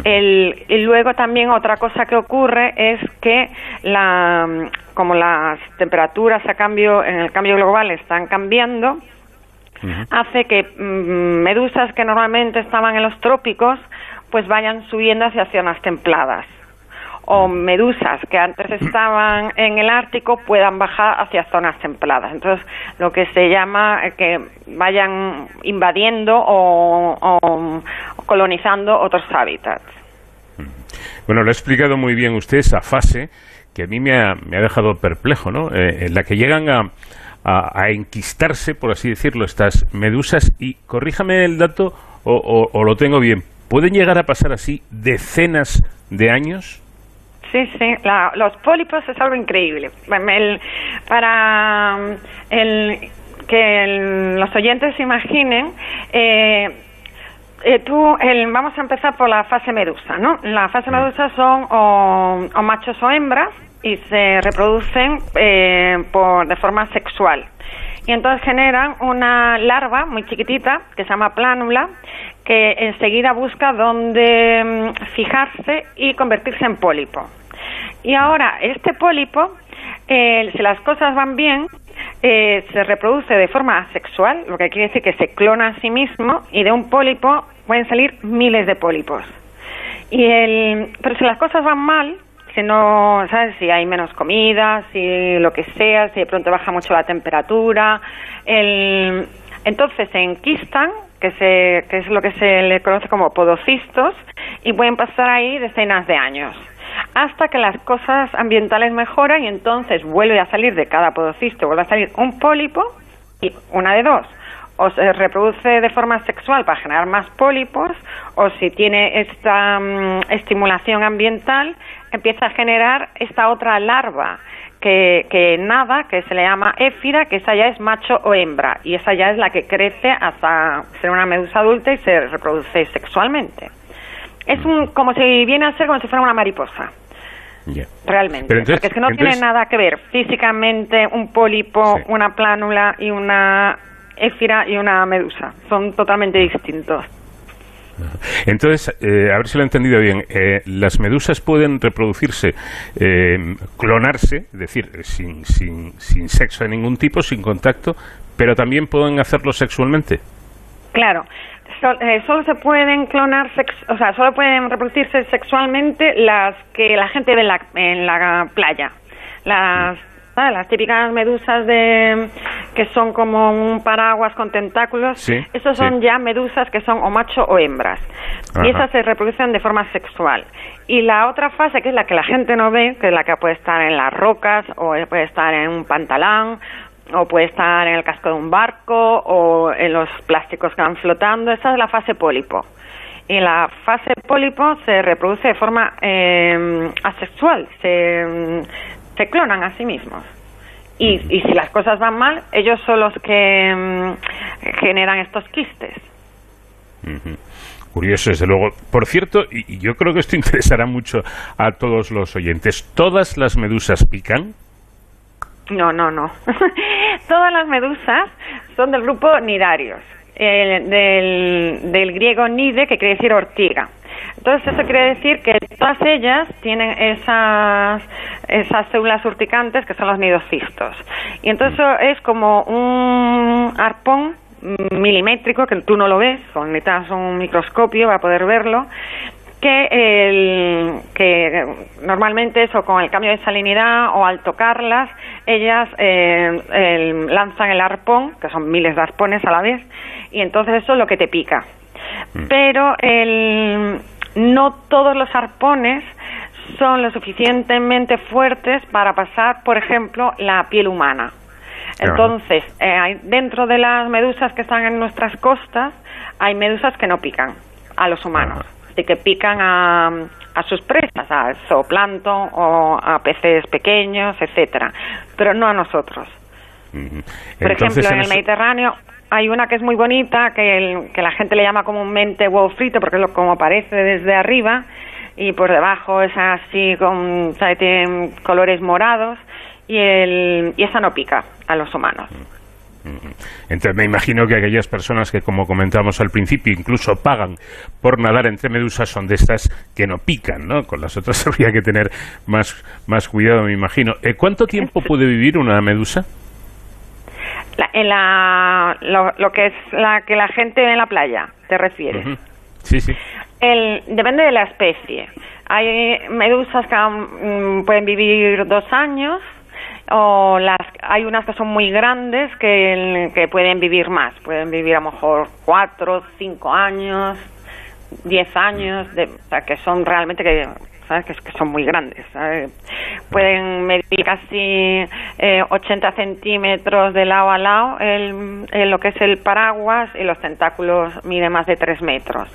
y luego también otra cosa que ocurre es que la, como las temperaturas a cambio en el cambio global están cambiando, hace que mm, medusas que normalmente estaban en los trópicos pues vayan subiendo hacia zonas templadas o medusas que antes estaban en el Ártico puedan bajar hacia zonas templadas. Entonces, lo que se llama que vayan invadiendo o, colonizando otros hábitats. Bueno, lo ha explicado muy bien usted esa fase que a mí me ha, dejado perplejo, ¿no? Eh, en la que llegan a, a, enquistarse, por así decirlo, estas medusas y corríjame el dato o, o lo tengo bien, ¿pueden llegar a pasar así decenas de años? Sí, sí, los pólipos es algo increíble. para el, que los oyentes se imaginen, eh, eh, tú, el, vamos a empezar por la fase medusa, ¿no? La fase medusa son o, machos o hembras y se reproducen eh, por, de forma sexual. Y entonces generan una larva muy chiquitita que se llama plánula que enseguida busca dónde mm, fijarse y convertirse en pólipo. Y ahora, este pólipo, eh, si las cosas van bien, eh, se reproduce de forma asexual, lo que quiere decir que se clona a sí mismo y de un pólipo pueden salir miles de pólipos. Y el, pero si las cosas van mal, si no, ¿sabes? Si hay menos comida, si lo que sea, si de pronto baja mucho la temperatura, el, entonces se enquistan que, se, que es lo que se le conoce como podocistos, y pueden pasar ahí decenas de años hasta que las cosas ambientales mejoran y entonces vuelve a salir de cada podocisto, vuelve a salir un pólipo y una de dos. O se reproduce de forma sexual para generar más pólipos, o si tiene esta mm, estimulación ambiental, empieza a generar esta otra larva que, que, nada, que se le llama éfira, que esa ya es macho o hembra, y esa ya es la que crece hasta ser una medusa adulta y se reproduce sexualmente. es un, como si viene a ser como si fuera una mariposa. Realmente. porque es que no tiene nada que ver físicamente un pólipo, una plánula y una éfira y una medusa. Son totalmente distintos. Entonces, eh, a ver si lo he entendido bien, eh, las medusas pueden reproducirse, eh, clonarse, es decir, sin, sin, sin sexo de ningún tipo, sin contacto, pero también pueden hacerlo sexualmente. Claro, solo se pueden clonar, o sea, solo pueden reproducirse sexualmente las que la gente ve en la, en la playa. Las las típicas medusas de que son como un paraguas con tentáculos, sí, esos son ya medusas que son o macho o hembras. Y esas se reproducen de forma sexual. Y la otra fase, que es la que la gente no ve, que es la que puede estar en las rocas o puede estar en un pantalán o puede estar en el casco de un barco o en los plásticos que van flotando, esa es la fase pólipo. Y la fase pólipo se reproduce de forma eh, asexual, se, se clonan a sí mismos. Y, y si las cosas van mal, ellos son los que mm, generan estos quistes. Curioso, desde luego. Por cierto, y, yo creo que esto *laughs* interesará mucho a todos los oyentes, ¿todas las medusas pican? No, no, no. *laughs* Todas las medusas son del grupo nidarios, del, del griego nide, que quiere decir ortiga. Entonces eso quiere decir que todas ellas tienen esas, esas células urticantes que son los nidocistos. Y entonces eso es como un arpón milimétrico que tú no lo ves, necesitas un microscopio para poder verlo, que, el, que normalmente eso con el cambio de salinidad o al tocarlas, ellas eh, lanzan el arpón, que son miles de arpones a la vez, y entonces eso es lo que te pica. Mm. Pero el, no todos los arpones son lo suficientemente fuertes para pasar, por ejemplo, la piel humana. Entonces, eh, dentro de las medusas que están en nuestras costas, hay medusas que no pican a los humanos, así que pican a, a sus presas, a zooplancton o a peces pequeños, etcétera, pero no a nosotros. Por ejemplo, en el Mediterráneo hay una que es muy bonita, que, que la gente le llama comúnmente huevo frito, porque es lo, como aparece desde arriba, y por debajo es así, con, tiene colores morados, y, el, y esa no pica a los humanos. Entonces me imagino que aquellas personas que, como comentamos al principio, incluso pagan por nadar entre medusas son de estas que no pican, ¿no? Con las otras *laughs* habría que tener más, más cuidado, me imagino. ¿Eh, ¿Cuánto tiempo puede vivir una medusa? En la, lo, que es la que la gente ve en la playa, ¿te refieres? Sí, sí. El, depende de la especie. Hay medusas que mm, pueden vivir dos años o las hay unas que son muy grandes que, que pueden vivir más. Pueden vivir a lo mejor cuatro, cinco años, diez años, de, o sea, que son realmente que ¿sabes? Que, que son muy grandes. Pueden medir casi eh, 80 centímetros de lado a lado el, lo que es el paraguas y los tentáculos miden más de 3 metros.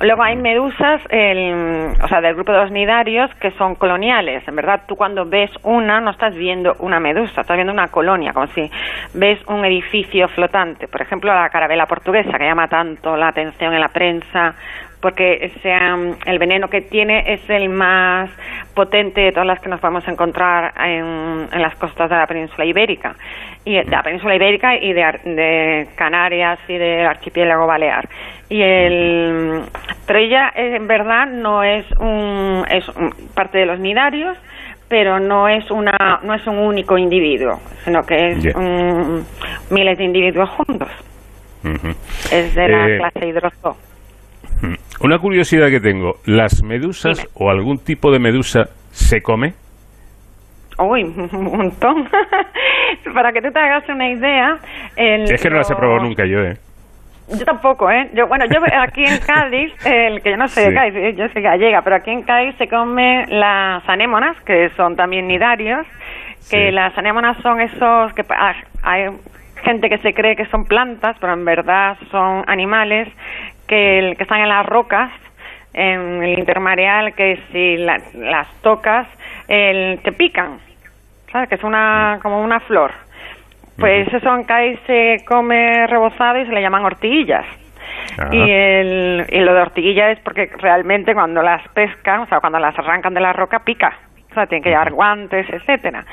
Luego hay medusas, el, o sea, del grupo de los nidarios, que son coloniales. En verdad, tú cuando ves una, no estás viendo una medusa, estás viendo una colonia, como si ves un edificio flotante. Por ejemplo, la carabela portuguesa, que llama tanto la atención en la prensa, porque el veneno que tiene es el más potente de todas las que nos vamos a encontrar en, las costas de la península ibérica. Y de la península ibérica y de, Canarias y del archipiélago balear. Y el pero ella en verdad no es un es parte de los nidarios pero no es una no es un único individuo sino que es miles de individuos juntos. Es de la eh, clase hidrozo una curiosidad que tengo, ¿las medusas o algún tipo de medusa se come? Uy, *laughs* un montón. *laughs* Para que tú te hagas una idea... es que no las he probado nunca yo, ¿eh? Yo tampoco, ¿eh? Yo, bueno, yo aquí en *laughs* Cádiz, el que yo no sé de Cádiz, yo soy gallega, pero aquí en Cádiz se comen las anémonas, que son también nidarios, que las anémonas son esos que ah, hay gente que se cree que son plantas, pero en verdad son animales que, que están en las rocas, en el intermareal, que si las tocas el, te pican, ¿sabes? Que es una, como una flor. Pues eso Cádiz se come rebozado y se le llaman ortiguillas. Y, el, y lo de ortiguilla es porque realmente cuando las pescan, o sea, cuando las arrancan de la roca, pica. O sea, tienen que llevar guantes, etcétera.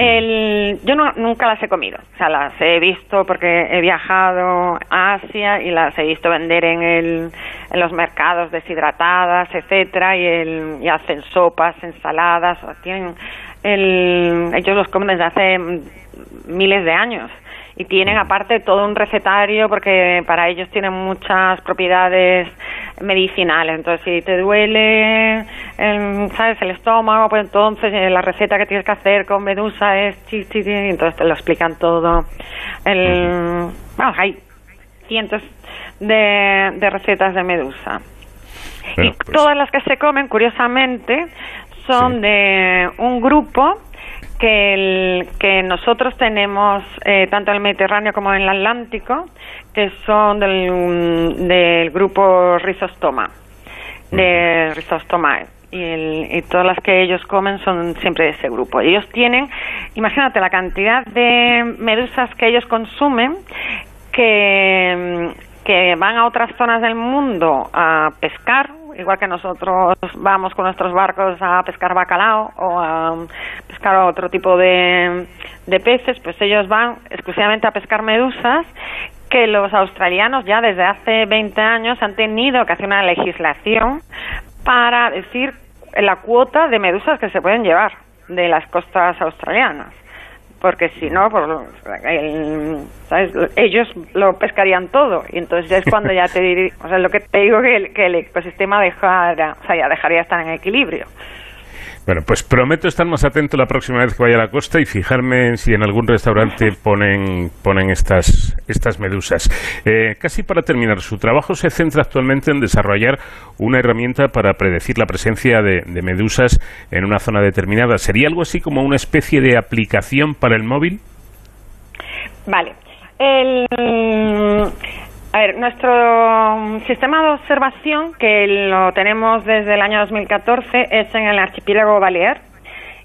El, yo no, nunca las he comido, o sea, las he visto porque he viajado a Asia y las he visto vender en, el, en los mercados deshidratadas, etcétera, y, el, y hacen sopas, ensaladas, tienen el, ellos los comen desde hace miles de años y tienen aparte todo un recetario porque para ellos tienen muchas propiedades medicinales. Entonces, si te duele, el, ¿sabes? El estómago, pues entonces eh, la receta que tienes que hacer con medusa es chi, chi, chi, entonces te lo explican todo. El, bueno, hay cientos de, de recetas de medusa. y pues todas las que se comen, curiosamente, son de un grupo que, el, que nosotros tenemos eh, tanto en el Mediterráneo como en el Atlántico, que son del, del grupo Rhizostoma, de Rhizostomae. Y, el, y todas las que ellos comen son siempre de ese grupo. Ellos tienen, imagínate la cantidad de medusas que ellos consumen que, que van a otras zonas del mundo a pescar igual que nosotros vamos con nuestros barcos a pescar bacalao o a pescar otro tipo de, de peces, pues ellos van exclusivamente a pescar medusas que los australianos ya desde hace 20 años han tenido que hacer una legislación para decir la cuota de medusas que se pueden llevar de las costas australianas porque si no, pues, el, ¿sabes? ellos lo pescarían todo y entonces es cuando ya te *laughs* diré, o sea, lo que te digo que el, que el ecosistema dejara, o sea, ya dejaría estar en equilibrio. Bueno, pues prometo estar más atento la próxima vez que vaya a la costa y fijarme en si en algún restaurante ponen, ponen estas, estas medusas. Eh, casi para terminar, su trabajo se centra actualmente en desarrollar una herramienta para predecir la presencia de, de medusas en una zona determinada. ¿Sería algo así como una especie de aplicación para el móvil? Vale. El, a ver, nuestro sistema de observación, que lo tenemos desde el año 2014, es en el archipiélago Balear.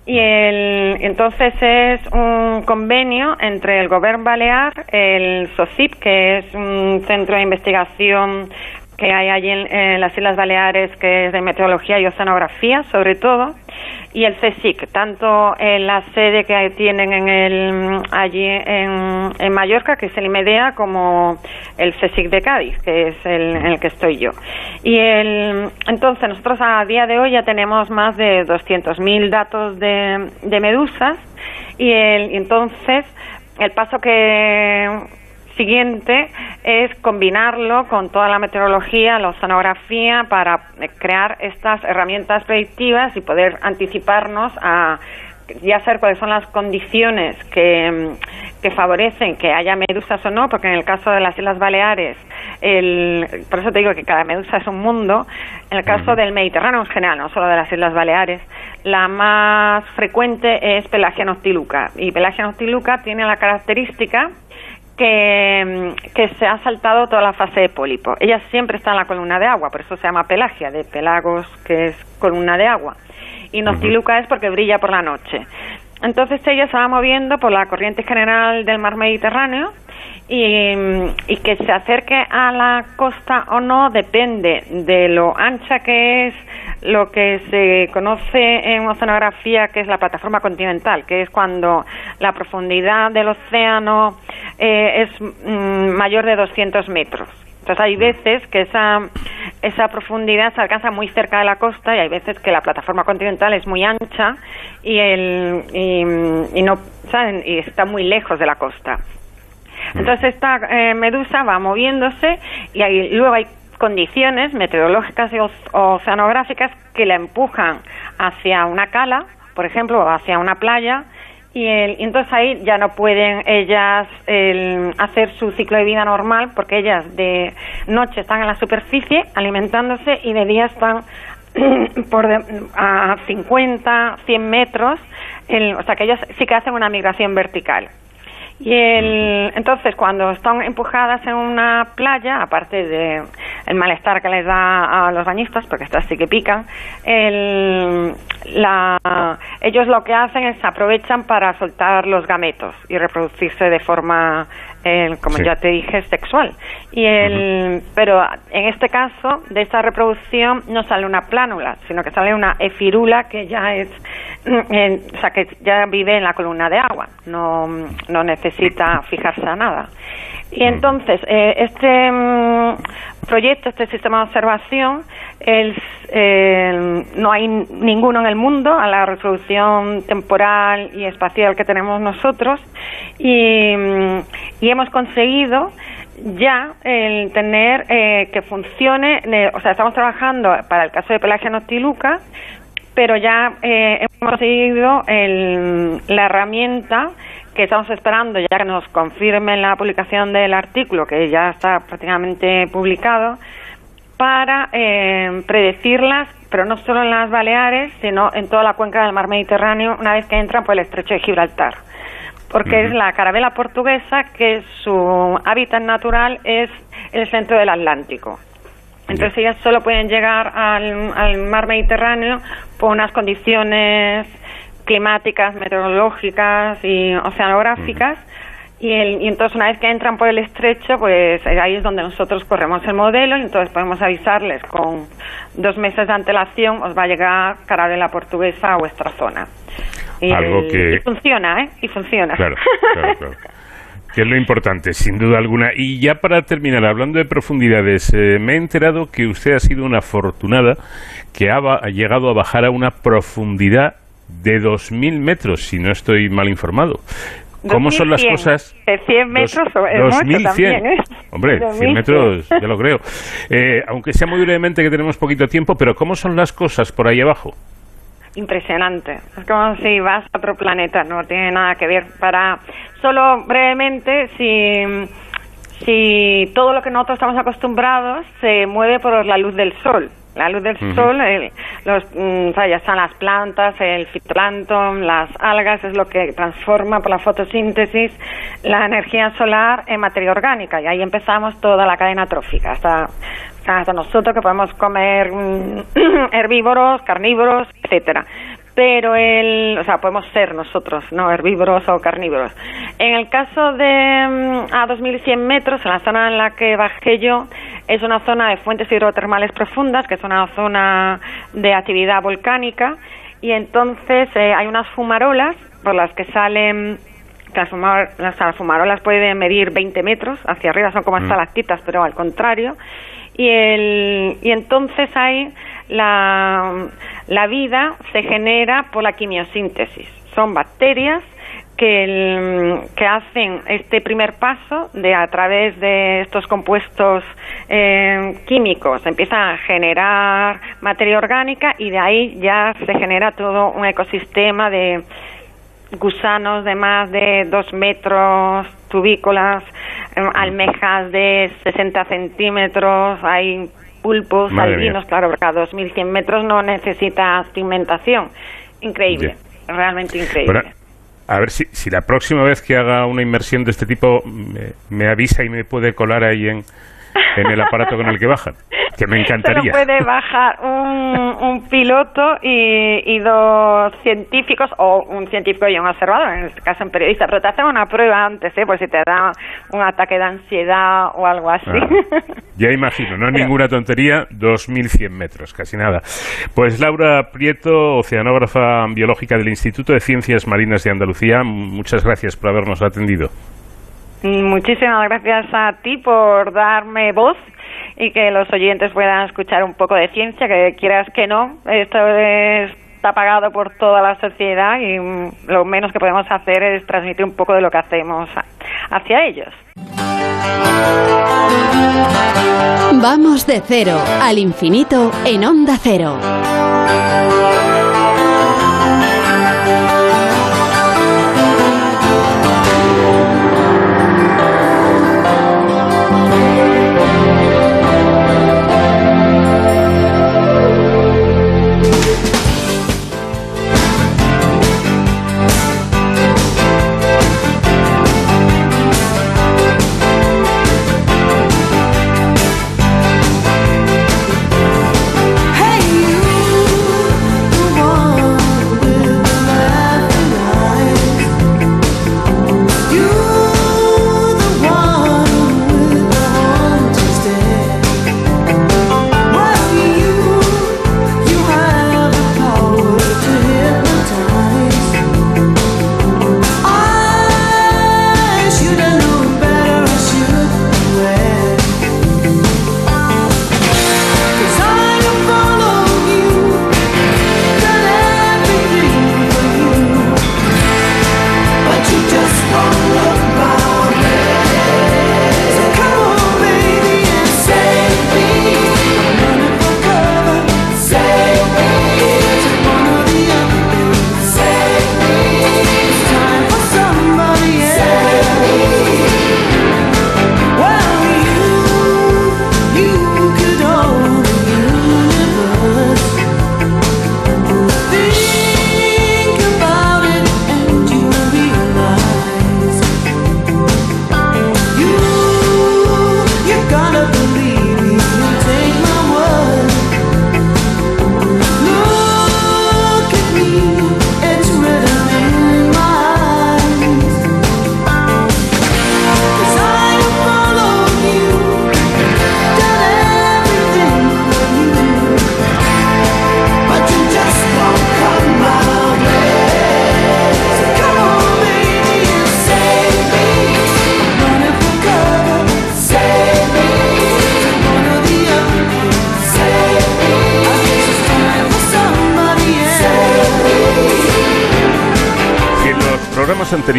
Y el, entonces es un convenio entre el Gobierno Balear, el SOCIP, que es un centro de investigación que hay allí en, las Islas Baleares, que es de meteorología y oceanografía, sobre todo, y el CSIC, tanto en la sede que tienen en el, allí en, en Mallorca, que es el IMEDEA, como el CSIC de Cádiz, que es el en el que estoy yo. Y el, entonces, nosotros a día de hoy ya tenemos más de 200.000 datos de, de medusas, y, el, entonces el paso que siguiente es combinarlo con toda la meteorología, la oceanografía, para crear estas herramientas predictivas y poder anticiparnos a ya saber cuáles son las condiciones que, que, favorecen que haya medusas o no, porque en el caso de las Islas Baleares, el, por eso te digo que cada medusa es un mundo, en el caso del Mediterráneo en general, no solo de las Islas Baleares, la más frecuente es Pelagia noctiluca, y Pelagia noctiluca tiene la característica que, que, se ha saltado toda la fase de pólipo. Ella siempre está en la columna de agua, por eso se llama pelagia, de pelagos, que es columna de agua. Y noctiluca es porque brilla por la noche. Entonces ella se va moviendo por la corriente general del mar Mediterráneo y, y, que se acerque a la costa o no depende de lo ancha que es lo que se conoce en oceanografía que es la plataforma continental, que es cuando la profundidad del océano eh, es mm, mayor de 200 metros. Entonces hay veces que esa, esa profundidad se alcanza muy cerca de la costa y hay veces que la plataforma continental es muy ancha y, el, y, y no, ¿saben? y está muy lejos de la costa. Entonces esta eh, medusa va moviéndose y hay, luego hay condiciones meteorológicas y oceanográficas que la empujan hacia una cala, por ejemplo, o hacia una playa, y, el, y entonces ahí ya no pueden ellas el, hacer su ciclo de vida normal porque ellas de noche están en la superficie alimentándose y de día están *clears throat* por de, a 50, 100 metros, el, o sea que ellas sí que hacen una migración vertical. Y el, entonces, cuando están empujadas en una playa, aparte de el malestar que les da a los bañistas, porque estas sí que pican, el, la, ellos lo que hacen es aprovechan para soltar los gametos y reproducirse de forma como Sí. ya te dije, es sexual. Y el, Pero en este caso, de esta reproducción no sale una plánula, sino que sale una efirula que ya es, mm, en- o sea, que ya vive en la columna de agua, no, no necesita fijarse a nada. Y entonces, eh, este mm, proyecto, este sistema de observación, es, eh, no hay ninguno en el mundo a la reproducción temporal y espacial que tenemos nosotros. Y, mm, y hemos conseguido ya el tener eh, que funcione, o sea, estamos trabajando para el caso de Pelagia noctiluca, pero ya eh, hemos conseguido el- la herramienta que estamos esperando ya que nos confirmen la publicación del artículo, que ya está prácticamente publicado, para eh, predecirlas, pero no solo en las Baleares, sino en toda la cuenca del mar Mediterráneo, una vez que entran por el estrecho de Gibraltar. Porque es la carabela portuguesa que su hábitat natural es el centro del Atlántico. Entonces ellas solo pueden llegar al, al mar Mediterráneo por unas condiciones climáticas, meteorológicas y oceanográficas. Y, el- y entonces una vez que entran por el estrecho, pues eh, ahí es donde nosotros corremos el modelo y entonces podemos avisarles con dos meses de antelación os va a llegar carabela portuguesa a vuestra zona. Y, Algo el- que- y funciona, ¿eh? Y funciona. Claro, claro, claro. Que es lo importante, sin duda alguna. Y ya para terminar, hablando de profundidades, eh, me he enterado que usted ha sido una afortunada que ha llegado a bajar a una profundidad de 2.000 metros, si no estoy mal informado. ¿Cómo son las 2100. cosas? De 100 Dos- metros es mucho 2100. también, ¿eh? Hombre, 100 2100. metros, ya lo creo. Eh, aunque sea muy brevemente que tenemos poquito tiempo, pero ¿cómo son las cosas por ahí abajo? Impresionante. Es como si vas a otro planeta, no tiene nada que ver. Para solo brevemente, si si todo lo que nosotros estamos acostumbrados se mueve por la luz del sol. La luz del sol, el- los, mm, o sea, ya están las plantas, el fitoplancton, las algas, es lo que transforma por la fotosíntesis la energía solar en materia orgánica. Y ahí empezamos toda la cadena trófica, hasta, hasta nosotros que podemos comer mm, *clears throat* herbívoros, carnívoros, etcétera. Pero el, o sea, podemos ser nosotros, no herbívoros o carnívoros. En el caso de mm, a 2100 metros, en la zona en la que bajé yo, es una zona de fuentes hidrotermales profundas, que es una zona de actividad volcánica, y entonces eh, hay unas fumarolas por las que salen las, fumar- las- las fumarolas pueden medir 20 metros hacia arriba, son como Mm. estalactitas, pero al contrario. Y, el, y entonces ahí la, la vida se genera por la quimiosíntesis. Son bacterias que, que hacen este primer paso de a través de estos compuestos eh, químicos empiezan a generar materia orgánica y de ahí ya se genera todo un ecosistema de gusanos de más de dos metros, tubícolas, em, almejas de 60 centímetros, hay pulpos, Madre albinos, mía. claro, porque a 2100 metros no necesita pigmentación. Increíble, realmente increíble. Bueno, a ver si, si la próxima vez que haga una inmersión de este tipo me, me avisa y me puede colar ahí en, en el aparato con el que bajan, que me *laughs* Solo encantaría. puede bajar un, un piloto y, y dos científicos, o un científico y un observador, en este caso un periodista, pero te hacen una prueba antes, ¿eh? por si te da un ataque de ansiedad o algo así. Ah. Ya imagino, no es ninguna tontería, 2.100 metros, casi nada. Pues Laura Prieto, oceanógrafa biológica del Instituto de Ciencias Marinas de Andalucía, muchas gracias por habernos atendido. Muchísimas gracias a ti por darme voz y que los oyentes puedan escuchar un poco de ciencia, que quieras que no, esto es- está pagado por toda la sociedad y mm, lo menos que podemos hacer es transmitir un poco de lo que hacemos hacia ellos. Vamos de cero al infinito en Onda Cero.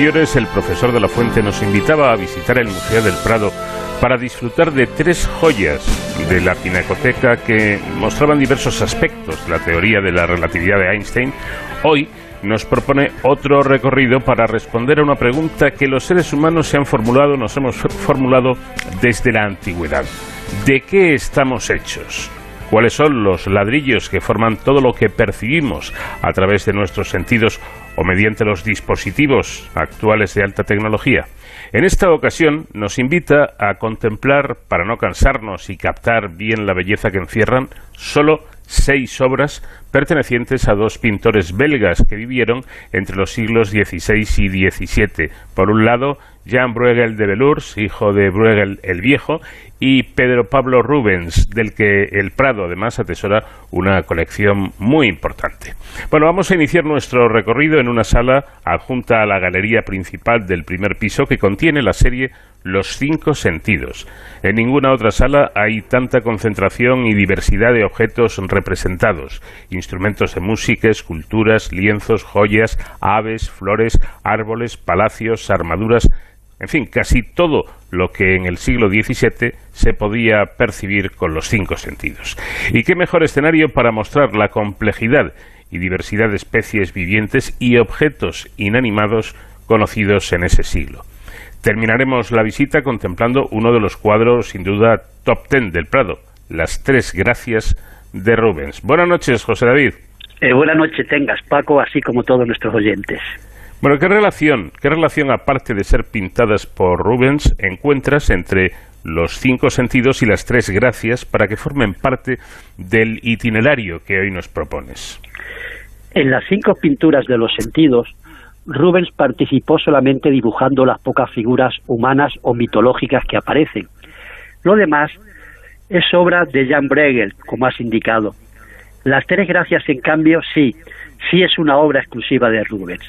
Anteriores, el profesor de la Fuente nos invitaba a visitar el Museo del Prado para disfrutar de tres joyas de la pinacoteca que mostraban diversos aspectos de la teoría de la relatividad de Einstein. Hoy nos propone otro recorrido para responder a una pregunta que los seres humanos se han formulado, nos hemos formulado desde la antigüedad. ¿De qué estamos hechos? ¿Cuáles son los ladrillos que forman todo lo que percibimos a través de nuestros sentidos o mediante los dispositivos actuales de alta tecnología? En esta ocasión nos invita a contemplar, para no cansarnos y captar bien la belleza que encierran, solo seis obras pertenecientes a dos pintores belgas que vivieron entre los siglos XVI y XVII. Por un lado, Jean Bruegel de Velours, hijo de Bruegel el Viejo, y Pedro Pablo Rubens, del que el Prado además atesora una colección muy importante. Bueno, vamos a iniciar nuestro recorrido en una sala adjunta a la galería principal del primer piso que contiene la serie Los cinco sentidos. En ninguna otra sala hay tanta concentración y diversidad de objetos representados, instrumentos de música, esculturas, lienzos, joyas, aves, flores, árboles, palacios, armaduras, en fin, casi todo lo que en el siglo XVII se podía percibir con los cinco sentidos. ¿Y qué mejor escenario para mostrar la complejidad y diversidad de especies vivientes y objetos inanimados conocidos en ese siglo? Terminaremos la visita contemplando uno de los cuadros sin duda top ten del Prado, Las Tres Gracias de Rubens. Buenas noches, José David. Eh, buenas noches tengas, Paco, así como todos nuestros oyentes. Bueno, ¿qué relación, qué relación aparte de ser pintadas por Rubens encuentras entre los cinco sentidos y las tres gracias para que formen parte del itinerario que hoy nos propones? En las cinco pinturas de los sentidos, Rubens participó solamente dibujando las pocas figuras humanas o mitológicas que aparecen. Lo demás es obra de Jan Bruegel, como has indicado. Las tres gracias, en cambio, sí, sí es una obra exclusiva de Rubens.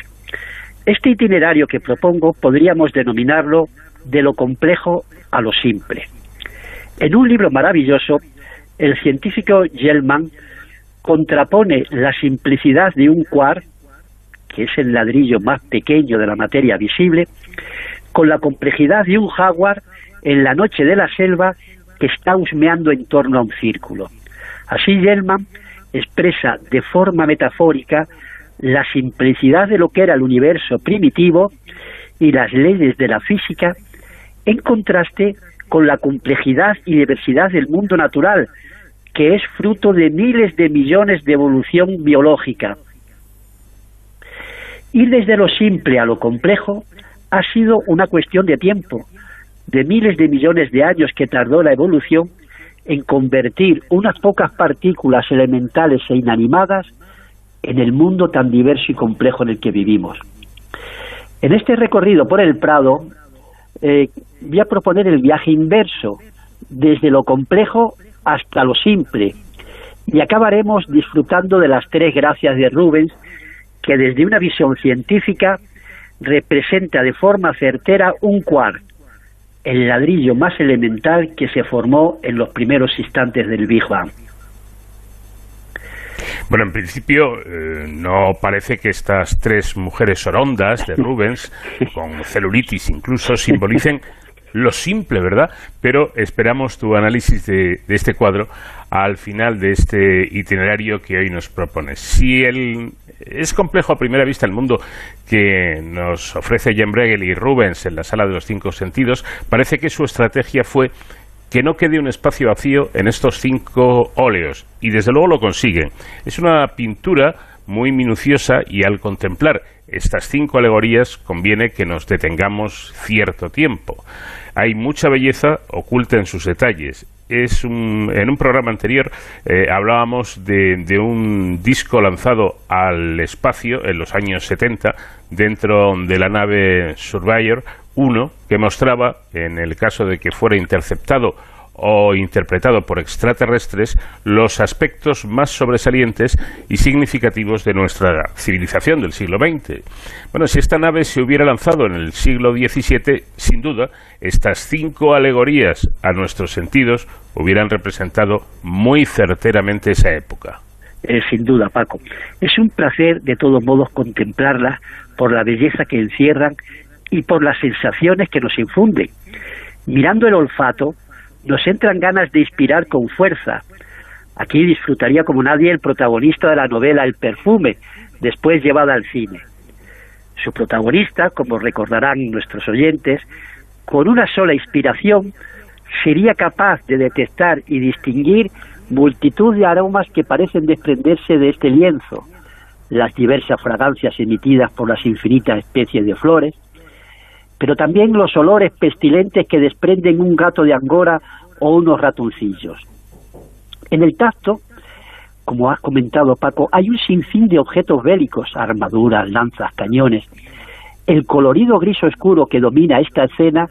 Este itinerario que propongo podríamos denominarlo de lo complejo a lo simple. En un libro maravilloso, el científico Gelman contrapone la simplicidad de un cuar, que es el ladrillo más pequeño de la materia visible, con la complejidad de un jaguar en la noche de la selva que está husmeando en torno a un círculo. Así Gelman expresa de forma metafórica la simplicidad de lo que era el universo primitivo y las leyes de la física en contraste con la complejidad y diversidad del mundo natural, que es fruto de miles de millones de evolución biológica. Ir desde lo simple a lo complejo ha sido una cuestión de tiempo, de miles de millones de años que tardó la evolución en convertir unas pocas partículas elementales e inanimadas en el mundo tan diverso y complejo en el que vivimos. En este recorrido por el Prado eh, voy a proponer el viaje inverso, desde lo complejo hasta lo simple, y acabaremos disfrutando de las tres gracias de Rubens, que desde una visión científica representa de forma certera un cuar, el ladrillo más elemental que se formó en los primeros instantes del Big Bang. Bueno, en principio eh, no parece que estas tres mujeres orondas de Rubens, *laughs* con celulitis incluso, simbolicen lo simple, ¿verdad? Pero esperamos tu análisis de, este cuadro al final de este itinerario que hoy nos propones. Si el, es complejo a primera vista el mundo que nos ofrece Jan Bregel y Rubens en la sala de los cinco sentidos, parece que su estrategia fue que no quede un espacio vacío en estos cinco óleos, y desde luego lo consiguen. Es una pintura muy minuciosa y al contemplar estas cinco alegorías conviene que nos detengamos cierto tiempo. Hay mucha belleza oculta en sus detalles. Es un, en un programa anterior eh, hablábamos de, de, un disco lanzado al espacio en los años 70 dentro de la nave Surveyor, uno que mostraba, en el caso de que fuera interceptado o interpretado por extraterrestres, los aspectos más sobresalientes y significativos de nuestra civilización del siglo XX. Bueno, si esta nave se hubiera lanzado en el siglo XVII, sin duda, estas cinco alegorías a nuestros sentidos hubieran representado muy certeramente esa época. eh, sin duda, Paco. Es un placer, de todos modos, contemplarlas por la belleza que encierran y por las sensaciones que nos infunden. Mirando el olfato, nos entran ganas de inspirar con fuerza. Aquí disfrutaría como nadie el protagonista de la novela El perfume, después llevada al cine. Su protagonista, como recordarán nuestros oyentes, con una sola inspiración sería capaz de detectar y distinguir multitud de aromas que parecen desprenderse de este lienzo, las diversas fragancias emitidas por las infinitas especies de flores, pero también los olores pestilentes que desprenden un gato de angora o unos ratoncillos. En el tacto, como has comentado Paco, hay un sinfín de objetos bélicos, armaduras, lanzas, cañones. El colorido gris oscuro que domina esta escena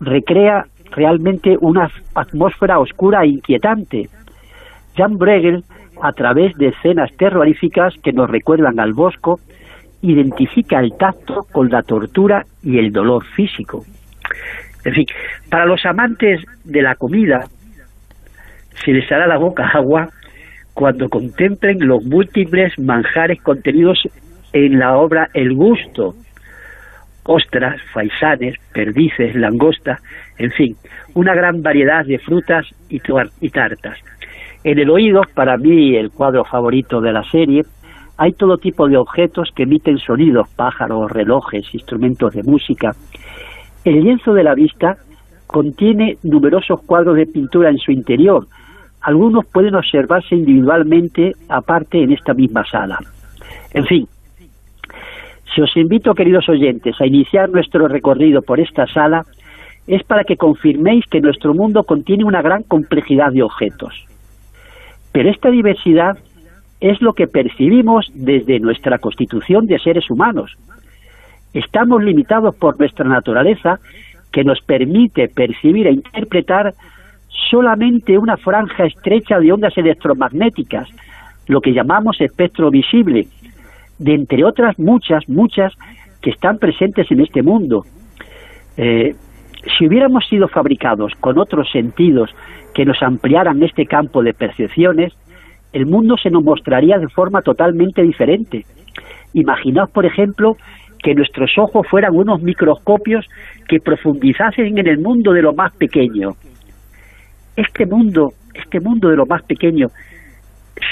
recrea realmente una atmósfera oscura e inquietante. Jan Bregel, a través de escenas terroríficas que nos recuerdan al bosco, identifica el tacto con la tortura y el dolor físico. En fin, para los amantes de la comida, se les hará la boca agua cuando contemplen los múltiples manjares contenidos en la obra El Gusto. Ostras, faisanes, perdices, langosta, en fin, una gran variedad de frutas y, y tartas. En el oído, para mí el cuadro favorito de la serie, hay todo tipo de objetos que emiten sonidos, pájaros, relojes, instrumentos de música. El lienzo de la vista contiene numerosos cuadros de pintura en su interior. Algunos pueden observarse individualmente aparte en esta misma sala. En fin, si os invito, queridos oyentes, a iniciar nuestro recorrido por esta sala, es para que confirméis que nuestro mundo contiene una gran complejidad de objetos. Pero esta diversidad es lo que percibimos desde nuestra constitución de seres humanos. Estamos limitados por nuestra naturaleza que nos permite percibir e interpretar solamente una franja estrecha de ondas electromagnéticas, lo que llamamos espectro visible, de entre otras muchas, muchas que están presentes en este mundo. Eh, si hubiéramos sido fabricados con otros sentidos que nos ampliaran este campo de percepciones, el mundo se nos mostraría de forma totalmente diferente. Imaginaos, por ejemplo, que nuestros ojos fueran unos microscopios que profundizasen en el mundo de lo más pequeño. Este mundo, este mundo de lo más pequeño,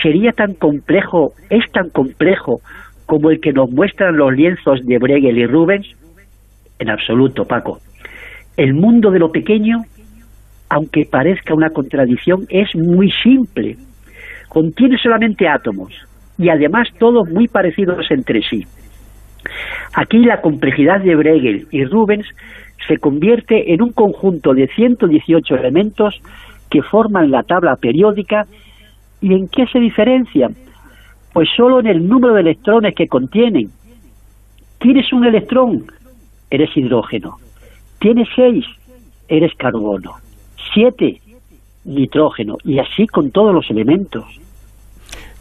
sería tan complejo, es tan complejo como el que nos muestran los lienzos de Bregel y Rubens? En absoluto, Paco. El mundo de lo pequeño, aunque parezca una contradicción, es muy simple contiene solamente átomos y además todos muy parecidos entre sí. Aquí la complejidad de Bregel y Rubens se convierte en un conjunto de 118 elementos que forman la tabla periódica y en qué se diferencian? Pues solo en el número de electrones que contienen. Tienes un electrón, eres hidrógeno. Tienes seis, eres carbono. Siete, nitrógeno. Y así con todos los elementos.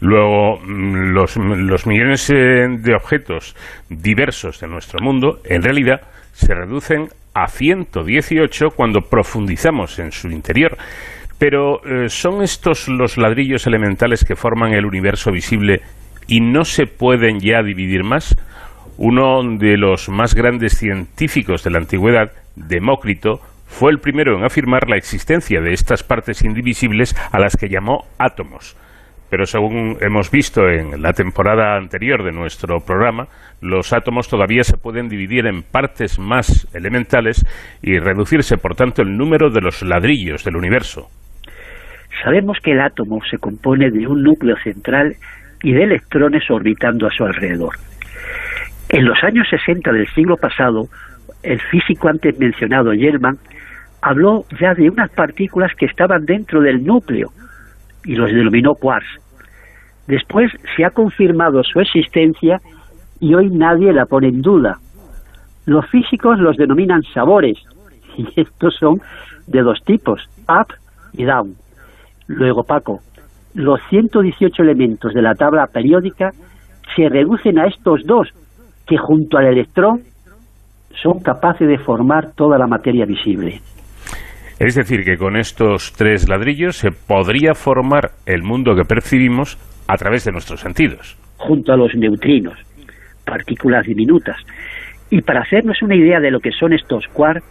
Luego, mm, los, millones eh, de objetos diversos de nuestro mundo, en realidad, se reducen a 118 cuando profundizamos en su interior. Pero eh, ¿son estos los ladrillos elementales que forman el universo visible y no se pueden ya dividir más? Uno de los más grandes científicos de la antigüedad, Demócrito, fue el primero en afirmar la existencia de estas partes indivisibles a las que llamó átomos pero según hemos visto en la temporada anterior de nuestro programa, los átomos todavía se pueden dividir en partes más elementales y reducirse, por tanto, el número de los ladrillos del universo. Sabemos que el átomo se compone de un núcleo central y de electrones orbitando a su alrededor. En los años 60 del siglo pasado, el físico antes mencionado, Yelman, habló ya de unas partículas que estaban dentro del núcleo, y los denominó quarks. Después se ha confirmado su existencia y hoy nadie la pone en duda. Los físicos los denominan sabores *laughs* y estos son de dos tipos, up y down. Luego, Paco, los 118 elementos de la tabla periódica se reducen a estos dos, que junto al electrón son capaces de formar toda la materia visible. Es decir, que con estos tres ladrillos se podría formar el mundo que percibimos a través de nuestros sentidos. Junto a los neutrinos, partículas diminutas. Y para hacernos una idea de lo que son estos quarks,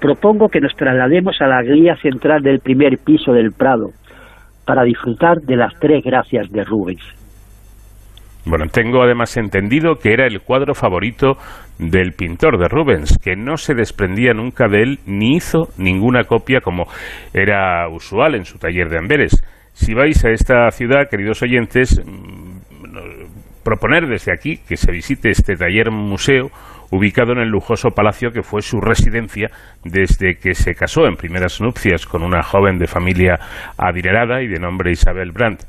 propongo que nos traslademos a la guía central del primer piso del Prado para disfrutar de las tres gracias de Rubens. Bueno, tengo además entendido que era el cuadro favorito del pintor de Rubens, que no se desprendía nunca de él ni hizo ninguna copia como era usual en su taller de Amberes. Si vais a esta ciudad, queridos oyentes, mm, proponer desde aquí que se visite este taller museo ubicado en el lujoso palacio que fue su residencia desde que se casó en primeras nupcias con una joven de familia adinerada y de nombre Isabel Brandt.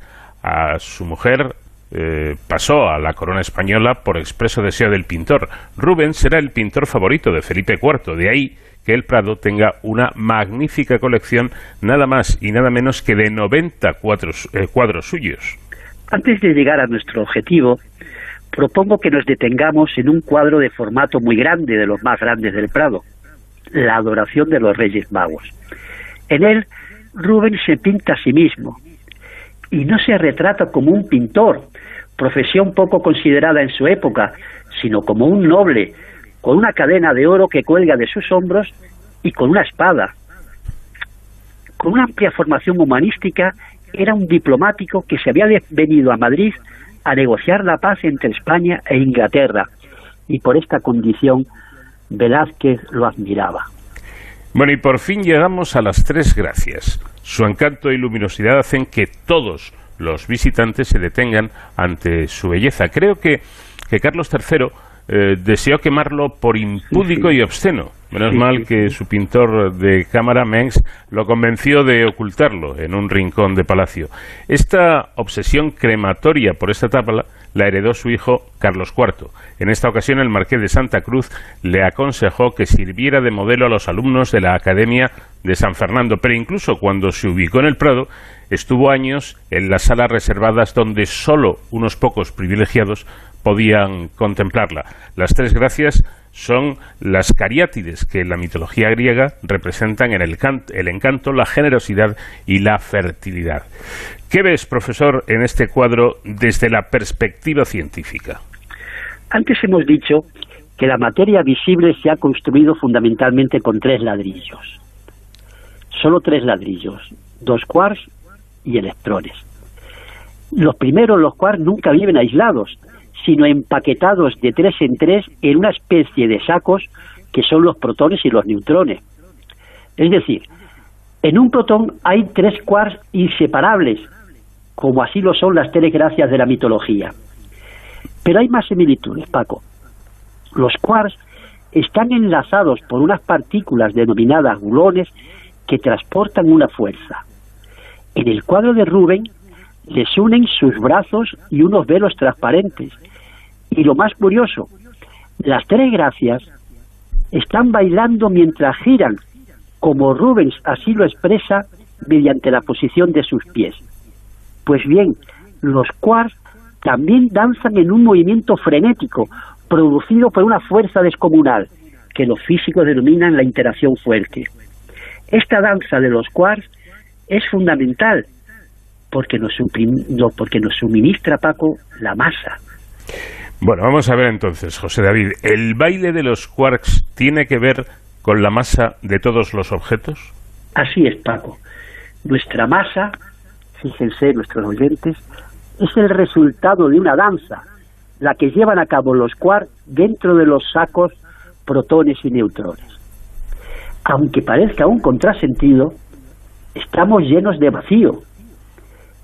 A su mujer eh, pasó a la corona española por expreso deseo del pintor. Rubens era el pintor favorito de Felipe IV, de ahí que el Prado tenga una magnífica colección, nada más y nada menos que de 90 cuadros, eh, cuadros suyos. Antes de llegar a nuestro objetivo, propongo que nos detengamos en un cuadro de formato muy grande, de los más grandes del Prado, La adoración de los Reyes Magos. En él, Rubens se pinta a sí mismo y no se retrata como un pintor, profesión poco considerada en su época, sino como un noble, con una cadena de oro que cuelga de sus hombros y con una espada. Con una amplia formación humanística, era un diplomático que se había venido a Madrid a negociar la paz entre España e Inglaterra, y por esta condición Velázquez lo admiraba. Bueno, y por fin llegamos a las tres gracias. Su encanto y luminosidad hacen que todos los visitantes se detengan ante su belleza. Creo que, que Carlos III eh, deseó quemarlo por impúdico y obsceno. Menos mal que su pintor de cámara, Mengs, lo convenció de ocultarlo en un rincón de palacio. Esta obsesión crematoria por esta tabla la heredó su hijo Carlos IV. En esta ocasión el marqués de Santa Cruz le aconsejó que sirviera de modelo a los alumnos de la Academia de San Fernando, pero incluso cuando se ubicó en el Prado, estuvo años en las salas reservadas donde solo unos pocos privilegiados podían contemplarla. Las tres gracias son las cariátides que en la mitología griega representan en el, el, encanto, la generosidad y la fertilidad. ¿Qué ves, profesor, en este cuadro desde la perspectiva científica? Antes hemos dicho que la materia visible se ha construido fundamentalmente con tres ladrillos. Solo tres ladrillos, dos quarks y electrones. Los primeros, los quarks, nunca viven aislados, sino empaquetados de tres en tres en una especie de sacos que son los protones y los neutrones. Es decir, en un protón hay tres quarks inseparables, como así lo son las tres gracias de la mitología. Pero hay más similitudes, Paco. Los quarks están enlazados por unas partículas denominadas gulones que transportan una fuerza. En el cuadro de Rubén les unen sus brazos y unos velos transparentes, y lo más curioso, las tres gracias están bailando mientras giran, como Rubens así lo expresa mediante la posición de sus pies. Pues bien, los quarks también danzan en un movimiento frenético, producido por una fuerza descomunal, que los físicos denominan la interacción fuerte. Esta danza de los quarks es fundamental porque nos, porque nos suministra, Paco, la masa. Bueno, vamos a ver entonces, José David, ¿el baile de los quarks tiene que ver con la masa de todos los objetos? Así es, Paco. Nuestra masa, fíjense nuestros oyentes, es el resultado de una danza, la que llevan a cabo los quarks dentro de los sacos protones y neutrones. Aunque parezca un contrasentido, estamos llenos de vacío.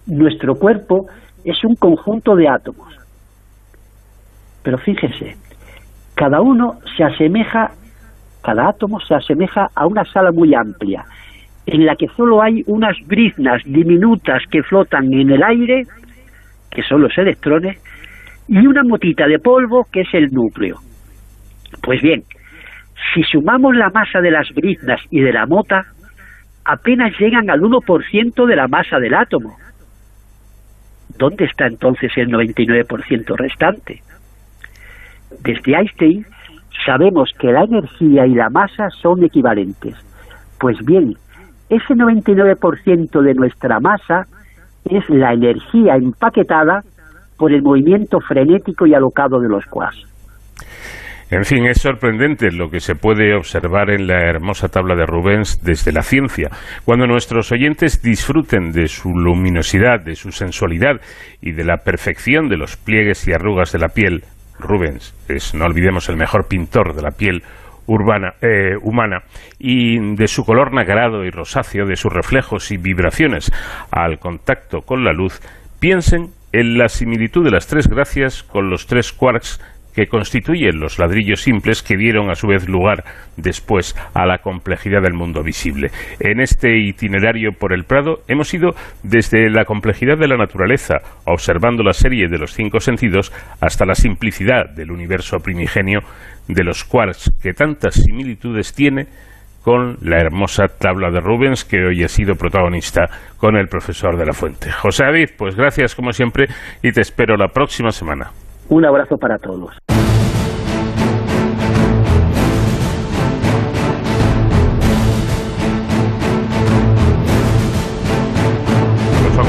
Nuestro cuerpo es un conjunto de átomos pero fíjense, cada uno se asemeja, cada átomo se asemeja a una sala muy amplia, en la que solo hay unas briznas diminutas que flotan en el aire, que son los electrones, y una motita de polvo que es el núcleo. Pues bien, si sumamos la masa de las briznas y de la mota, apenas llegan al 1% de la masa del átomo. ¿Dónde está entonces el 99% restante? Desde Einstein sabemos que la energía y la masa son equivalentes. Pues bien, ese 99% de nuestra masa es la energía empaquetada por el movimiento frenético y alocado de los quads. En fin, es sorprendente lo que se puede observar en la hermosa tabla de Rubens desde la ciencia. Cuando nuestros oyentes disfruten de su luminosidad, de su sensualidad y de la perfección de los pliegues y arrugas de la piel, Rubens es, no olvidemos, el mejor pintor de la piel urbana, eh, humana y de su color nacarado y rosáceo, de sus reflejos y vibraciones al contacto con la luz, piensen en la similitud de las tres gracias con los tres quarks que constituyen los ladrillos simples que dieron a su vez lugar después a la complejidad del mundo visible. En este itinerario por el Prado hemos ido desde la complejidad de la naturaleza, observando la serie de los cinco sentidos, hasta la simplicidad del universo primigenio de los quarks que tantas similitudes tiene con la hermosa tabla de Rubens que hoy ha sido protagonista con el profesor de la Fuente. José David, pues gracias como siempre y te espero la próxima semana. Un abrazo para todos.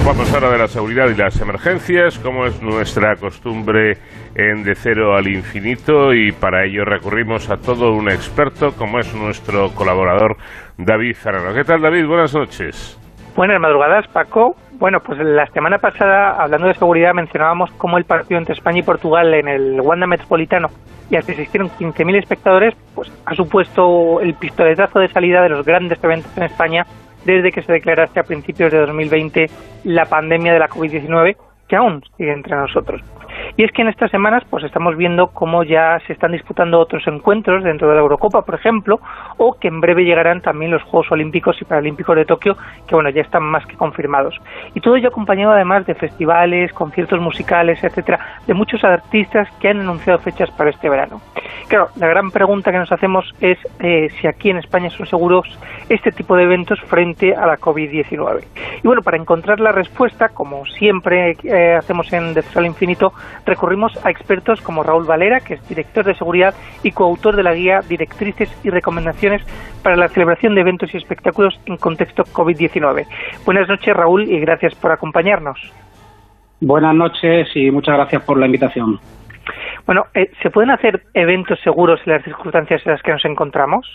Ocupamos ahora de la seguridad y las emergencias, como es nuestra costumbre en De Cero al Infinito, y para ello recurrimos a todo un experto, como es nuestro colaborador David Ferrero. ¿Qué tal, David? Buenas noches. Buenas madrugadas, Paco. Bueno, pues la semana pasada, hablando de seguridad, mencionábamos cómo el partido entre España y Portugal en el Wanda Metropolitano y al que asistieron 15.000 espectadores, pues ha supuesto el pistoletazo de salida de los grandes eventos en España desde que se declarase a principios de 2020 la pandemia de la COVID-19, que aún sigue entre nosotros. Y es que en estas semanas pues estamos viendo cómo ya se están disputando otros encuentros dentro de la Eurocopa, por ejemplo, o que en breve llegarán también los Juegos Olímpicos y Paralímpicos de Tokio, que bueno, ya están más que confirmados. Y todo ello acompañado además de festivales, conciertos musicales, etcétera, de muchos artistas que han anunciado fechas para este verano. Claro, la gran pregunta que nos hacemos es eh, si aquí en España son seguros este tipo de eventos frente a la COVID-19. Y bueno, para encontrar la respuesta, como siempre eh, hacemos en De al Infinito, recurrimos a expertos como Raúl Valera, que es director de seguridad y coautor de la guía Directrices y Recomendaciones para la celebración de eventos y espectáculos en contexto COVID-19. Buenas noches, Raúl, y gracias por acompañarnos. Buenas noches y muchas gracias por la invitación. Bueno, eh, ¿se pueden hacer eventos seguros en las circunstancias en las que nos encontramos?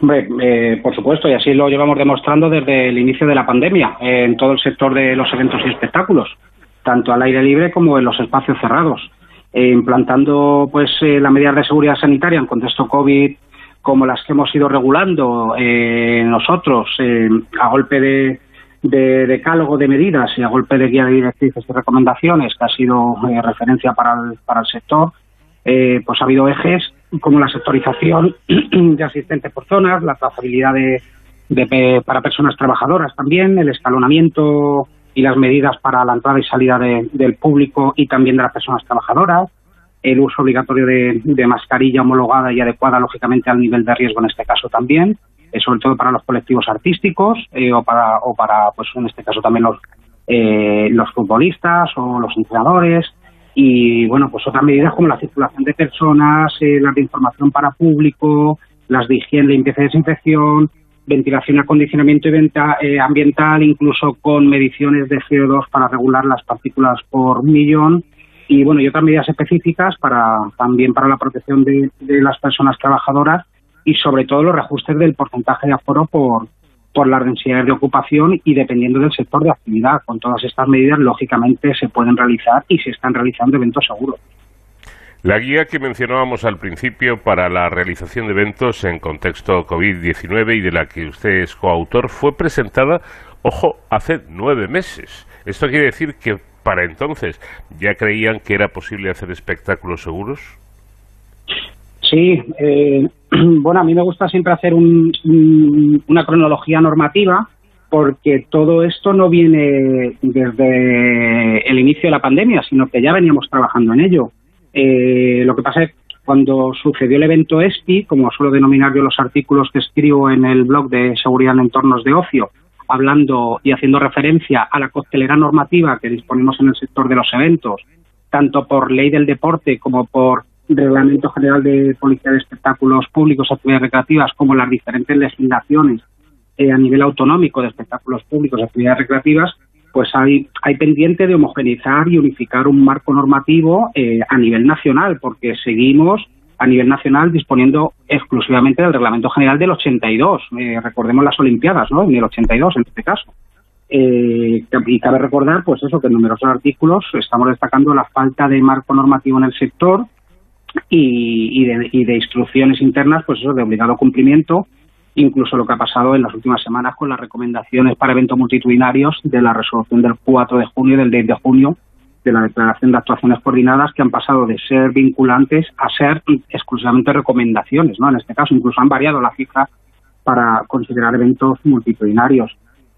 Hombre, eh, por supuesto, y así lo llevamos demostrando desde el inicio de la pandemia en todo el sector de los eventos y espectáculos tanto al aire libre como en los espacios cerrados, eh, implantando pues eh, las medidas de seguridad sanitaria en contexto COVID como las que hemos ido regulando eh, nosotros a golpe de, de de medidas y a golpe de guía de directrices y recomendaciones que ha sido referencia para el, para el sector, pues ha habido ejes como la sectorización *clears throat* de asistentes por zonas, la trazabilidad de, para personas trabajadoras también, el escalonamiento y las medidas para la entrada y salida del público y también de las personas trabajadoras, el uso obligatorio de, mascarilla homologada y adecuada, lógicamente, al nivel de riesgo en este caso también, eh, sobre todo para los colectivos artísticos eh, o para, o para, pues en este caso también los, eh, los futbolistas o los entrenadores. Y bueno, pues otras medidas como la circulación de personas, las de información para público, las de higiene, limpieza y desinfección, ventilación, acondicionamiento y venta, eh, ambiental, incluso con mediciones de CO2 para regular las partículas por millón y bueno, y otras medidas específicas para también para la protección de, las personas trabajadoras y sobre todo los reajustes del porcentaje de aforo por, por las densidades de ocupación y dependiendo del sector de actividad. Con todas estas medidas, lógicamente, se pueden realizar y se están realizando eventos seguros. La guía que mencionábamos al principio para la realización de eventos en contexto COVID-19 y de la que usted es coautor fue presentada, ojo, hace nueve meses. Esto quiere decir que para entonces ya creían que era posible hacer espectáculos seguros. Sí, eh, *clears throat* bueno, a mí me gusta siempre hacer una cronología normativa porque todo esto no viene desde el inicio de la pandemia, sino que ya veníamos trabajando en ello. Eh, lo que pasa es que cuando sucedió el evento ESPI, como suelo denominar yo los artículos que escribo en el blog de seguridad en entornos de ocio, hablando y haciendo referencia a la costelera normativa que disponemos en el sector de los eventos, tanto por ley del deporte como por Reglamento General de Policía de Espectáculos Públicos, Actividades Recreativas, como las diferentes legislaciones eh, a nivel autonómico de espectáculos públicos, actividades recreativas, pues hay, hay pendiente de homogeneizar y unificar un marco normativo eh, a nivel nacional, porque seguimos a nivel nacional disponiendo exclusivamente del Reglamento General del 82. Eh, recordemos las Olimpiadas, ¿no? En el 82, en este caso. Eh, y cabe recordar, pues eso, que en numerosos artículos estamos destacando la falta de marco normativo en el sector y, de, y de instrucciones internas, pues eso, de obligado cumplimiento, incluso lo que ha pasado en las últimas semanas con las recomendaciones para eventos multitudinarios de la resolución del 4 de junio y del 10 de junio de la Declaración de Actuaciones Coordinadas que han pasado de ser vinculantes a ser exclusivamente recomendaciones, ¿no? En este caso incluso han variado la cifra para considerar eventos multitudinarios.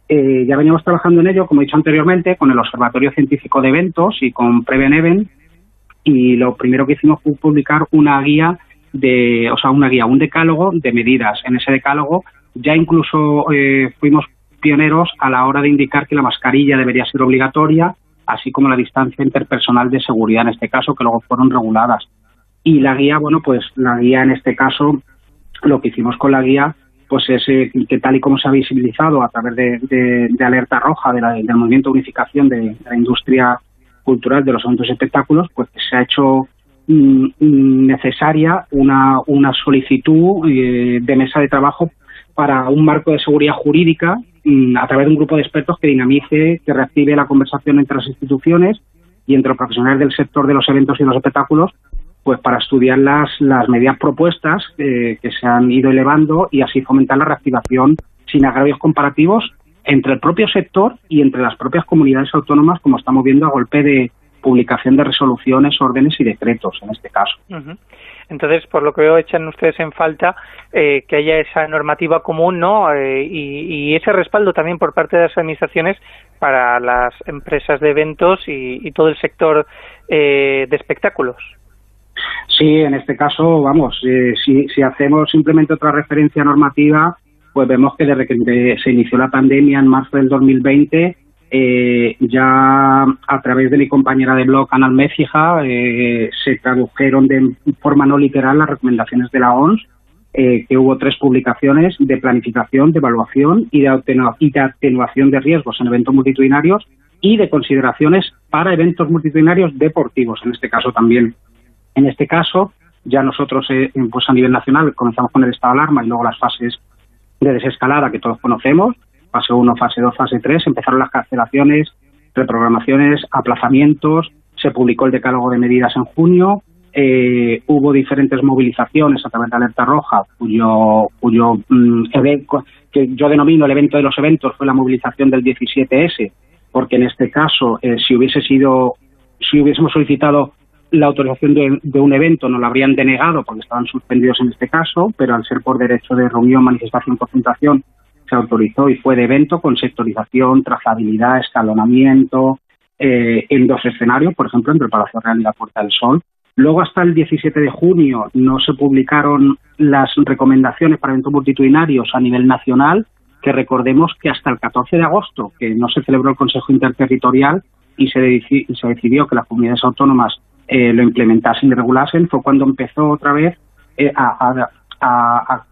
Eh, ya veníamos trabajando en ello, como he dicho anteriormente, con el Observatorio Científico de Eventos y con Preven Event y lo primero que hicimos fue publicar una guía de, o sea, una guía, un decálogo de medidas. En ese decálogo ya incluso eh, fuimos pioneros a la hora de indicar que la mascarilla debería ser obligatoria, así como la distancia interpersonal de seguridad en este caso, que luego fueron reguladas. Y la guía, bueno, pues la guía en este caso, lo que hicimos con la guía, pues es eh, que tal y como se ha visibilizado a través de, alerta roja de del movimiento de unificación de, la industria cultural de los eventos y espectáculos, pues se ha hecho necesaria una, una solicitud eh, de mesa de trabajo para un marco de seguridad jurídica Mm, a través de un grupo de expertos que dinamice, que reactive la conversación entre las instituciones y entre los profesionales del sector de los eventos y los espectáculos, pues para estudiar las, las medidas propuestas eh, que se han ido elevando y así fomentar la reactivación sin agravios comparativos entre el propio sector y entre las propias comunidades autónomas, como estamos viendo a golpe de publicación de resoluciones, órdenes y decretos en este caso. Entonces, por lo que veo, echan ustedes en falta eh, que haya esa normativa común, ¿no? Eh, y, ese respaldo también por parte de las administraciones para las empresas de eventos y, todo el sector eh, de espectáculos. Sí, en este caso, vamos, si, si hacemos simplemente otra referencia normativa, pues vemos que desde que se inició la pandemia en marzo del 2020, eh, ya a través de mi compañera de blog, Anal Mécija, eh, se tradujeron de forma no literal las recomendaciones de la ONS, eh, que hubo tres publicaciones de planificación, de evaluación y de, atenuación de riesgos en eventos multitudinarios y de consideraciones para eventos multitudinarios deportivos, en este caso también. En este caso, ya nosotros pues a nivel nacional comenzamos con el estado de alarma y luego las fases de desescalada que todos conocemos, fase 1, fase 2, fase 3, empezaron las cancelaciones, reprogramaciones, aplazamientos, se publicó el decálogo de medidas en junio, eh, hubo diferentes movilizaciones a través de Alerta Roja, cuyo, cuyo mm, evento, que yo denomino el evento de los eventos, fue la movilización del 17S, porque en este caso, eh, si hubiese sido, si hubiésemos solicitado la autorización de, de, un evento, nos la habrían denegado porque estaban suspendidos en este caso, pero al ser por derecho de reunión, manifestación, concentración, se autorizó y fue de evento con sectorización, trazabilidad, escalonamiento, eh, en dos escenarios, por ejemplo, entre el Palacio Real y la Puerta del Sol. Luego, hasta el 17 de junio, no se publicaron las recomendaciones para eventos multitudinarios a nivel nacional, que recordemos que hasta el 14 de agosto, que no se celebró el Consejo Interterritorial y se, decidió que las comunidades autónomas eh, lo implementasen y regulasen, fue cuando empezó otra vez eh, a,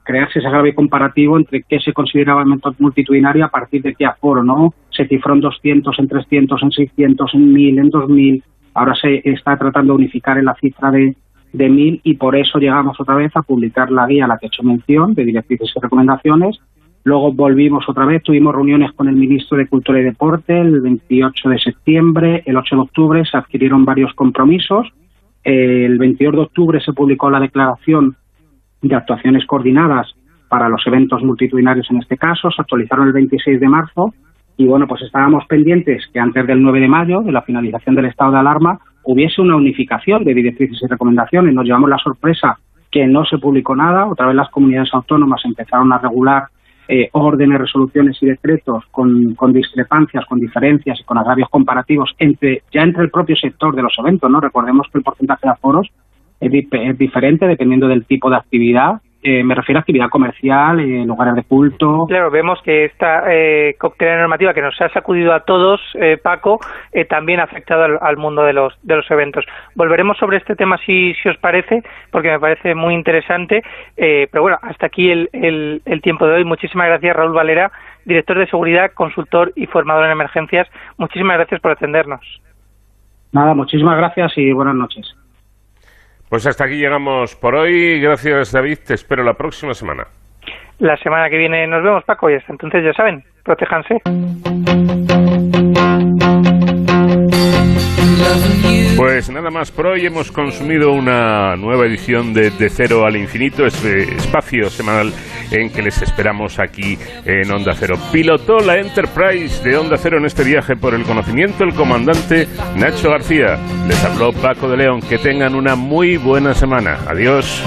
crearse ese agravio comparativo entre qué se consideraba multitudinario a partir de qué aforo, ¿no? Se cifró en 200, en 300, en 600, en 1000, en 2000. Ahora se está tratando de unificar en la cifra de, de 1000 y por eso llegamos otra vez a publicar la guía a la que he hecho mención de directrices y recomendaciones. Luego volvimos otra vez, tuvimos reuniones con el ministro de Cultura y Deporte el 28 de septiembre, el 8 de octubre se adquirieron varios compromisos. El 22 de octubre se publicó la declaración de actuaciones coordinadas para los eventos multitudinarios en este caso, se actualizaron el 26 de marzo y bueno, pues estábamos pendientes que antes del 9 de mayo, de la finalización del estado de alarma, hubiese una unificación de directrices y recomendaciones. Nos llevamos la sorpresa que no se publicó nada, otra vez las comunidades autónomas empezaron a regular eh, órdenes, resoluciones y decretos con, con, discrepancias, con diferencias y con agravios comparativos entre ya entre el propio sector de los eventos, ¿no? Recordemos que el porcentaje de aforos es, diferente dependiendo del tipo de actividad Eh, me refiero a actividad comercial, eh, lugares de culto. Claro, vemos que esta eh, cóctel normativa que nos ha sacudido a todos, eh, Paco, eh, también ha afectado al, al, mundo de los, de los eventos. Volveremos sobre este tema si, si os parece, porque me parece muy interesante. Eh, pero bueno, hasta aquí el, el, el tiempo de hoy. Muchísimas gracias, Raúl Valera, director de seguridad, consultor y formador en emergencias. Muchísimas gracias por atendernos. Nada, muchísimas gracias y buenas noches. Pues hasta aquí llegamos por hoy. Gracias, David. Te espero la próxima semana. La semana que viene nos vemos, Paco, y hasta entonces ya saben, protéjanse. Pues nada más por hoy hemos consumido una nueva edición de De Cero al Infinito, este espacio semanal en que les esperamos aquí en Onda Cero. Pilotó la Enterprise de Onda Cero en este viaje por el conocimiento el comandante Nacho García. Les habló Paco de León. Que tengan una muy buena semana. Adiós.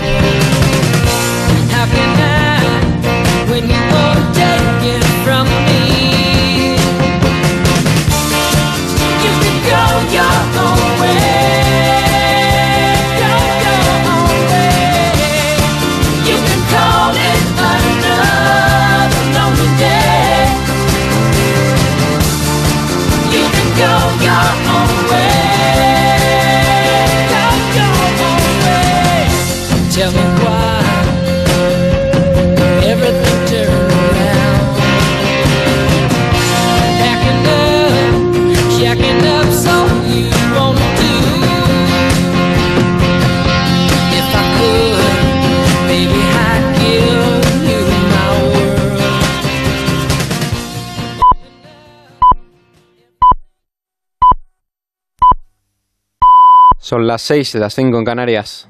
Son las 6, las 5 en Canarias.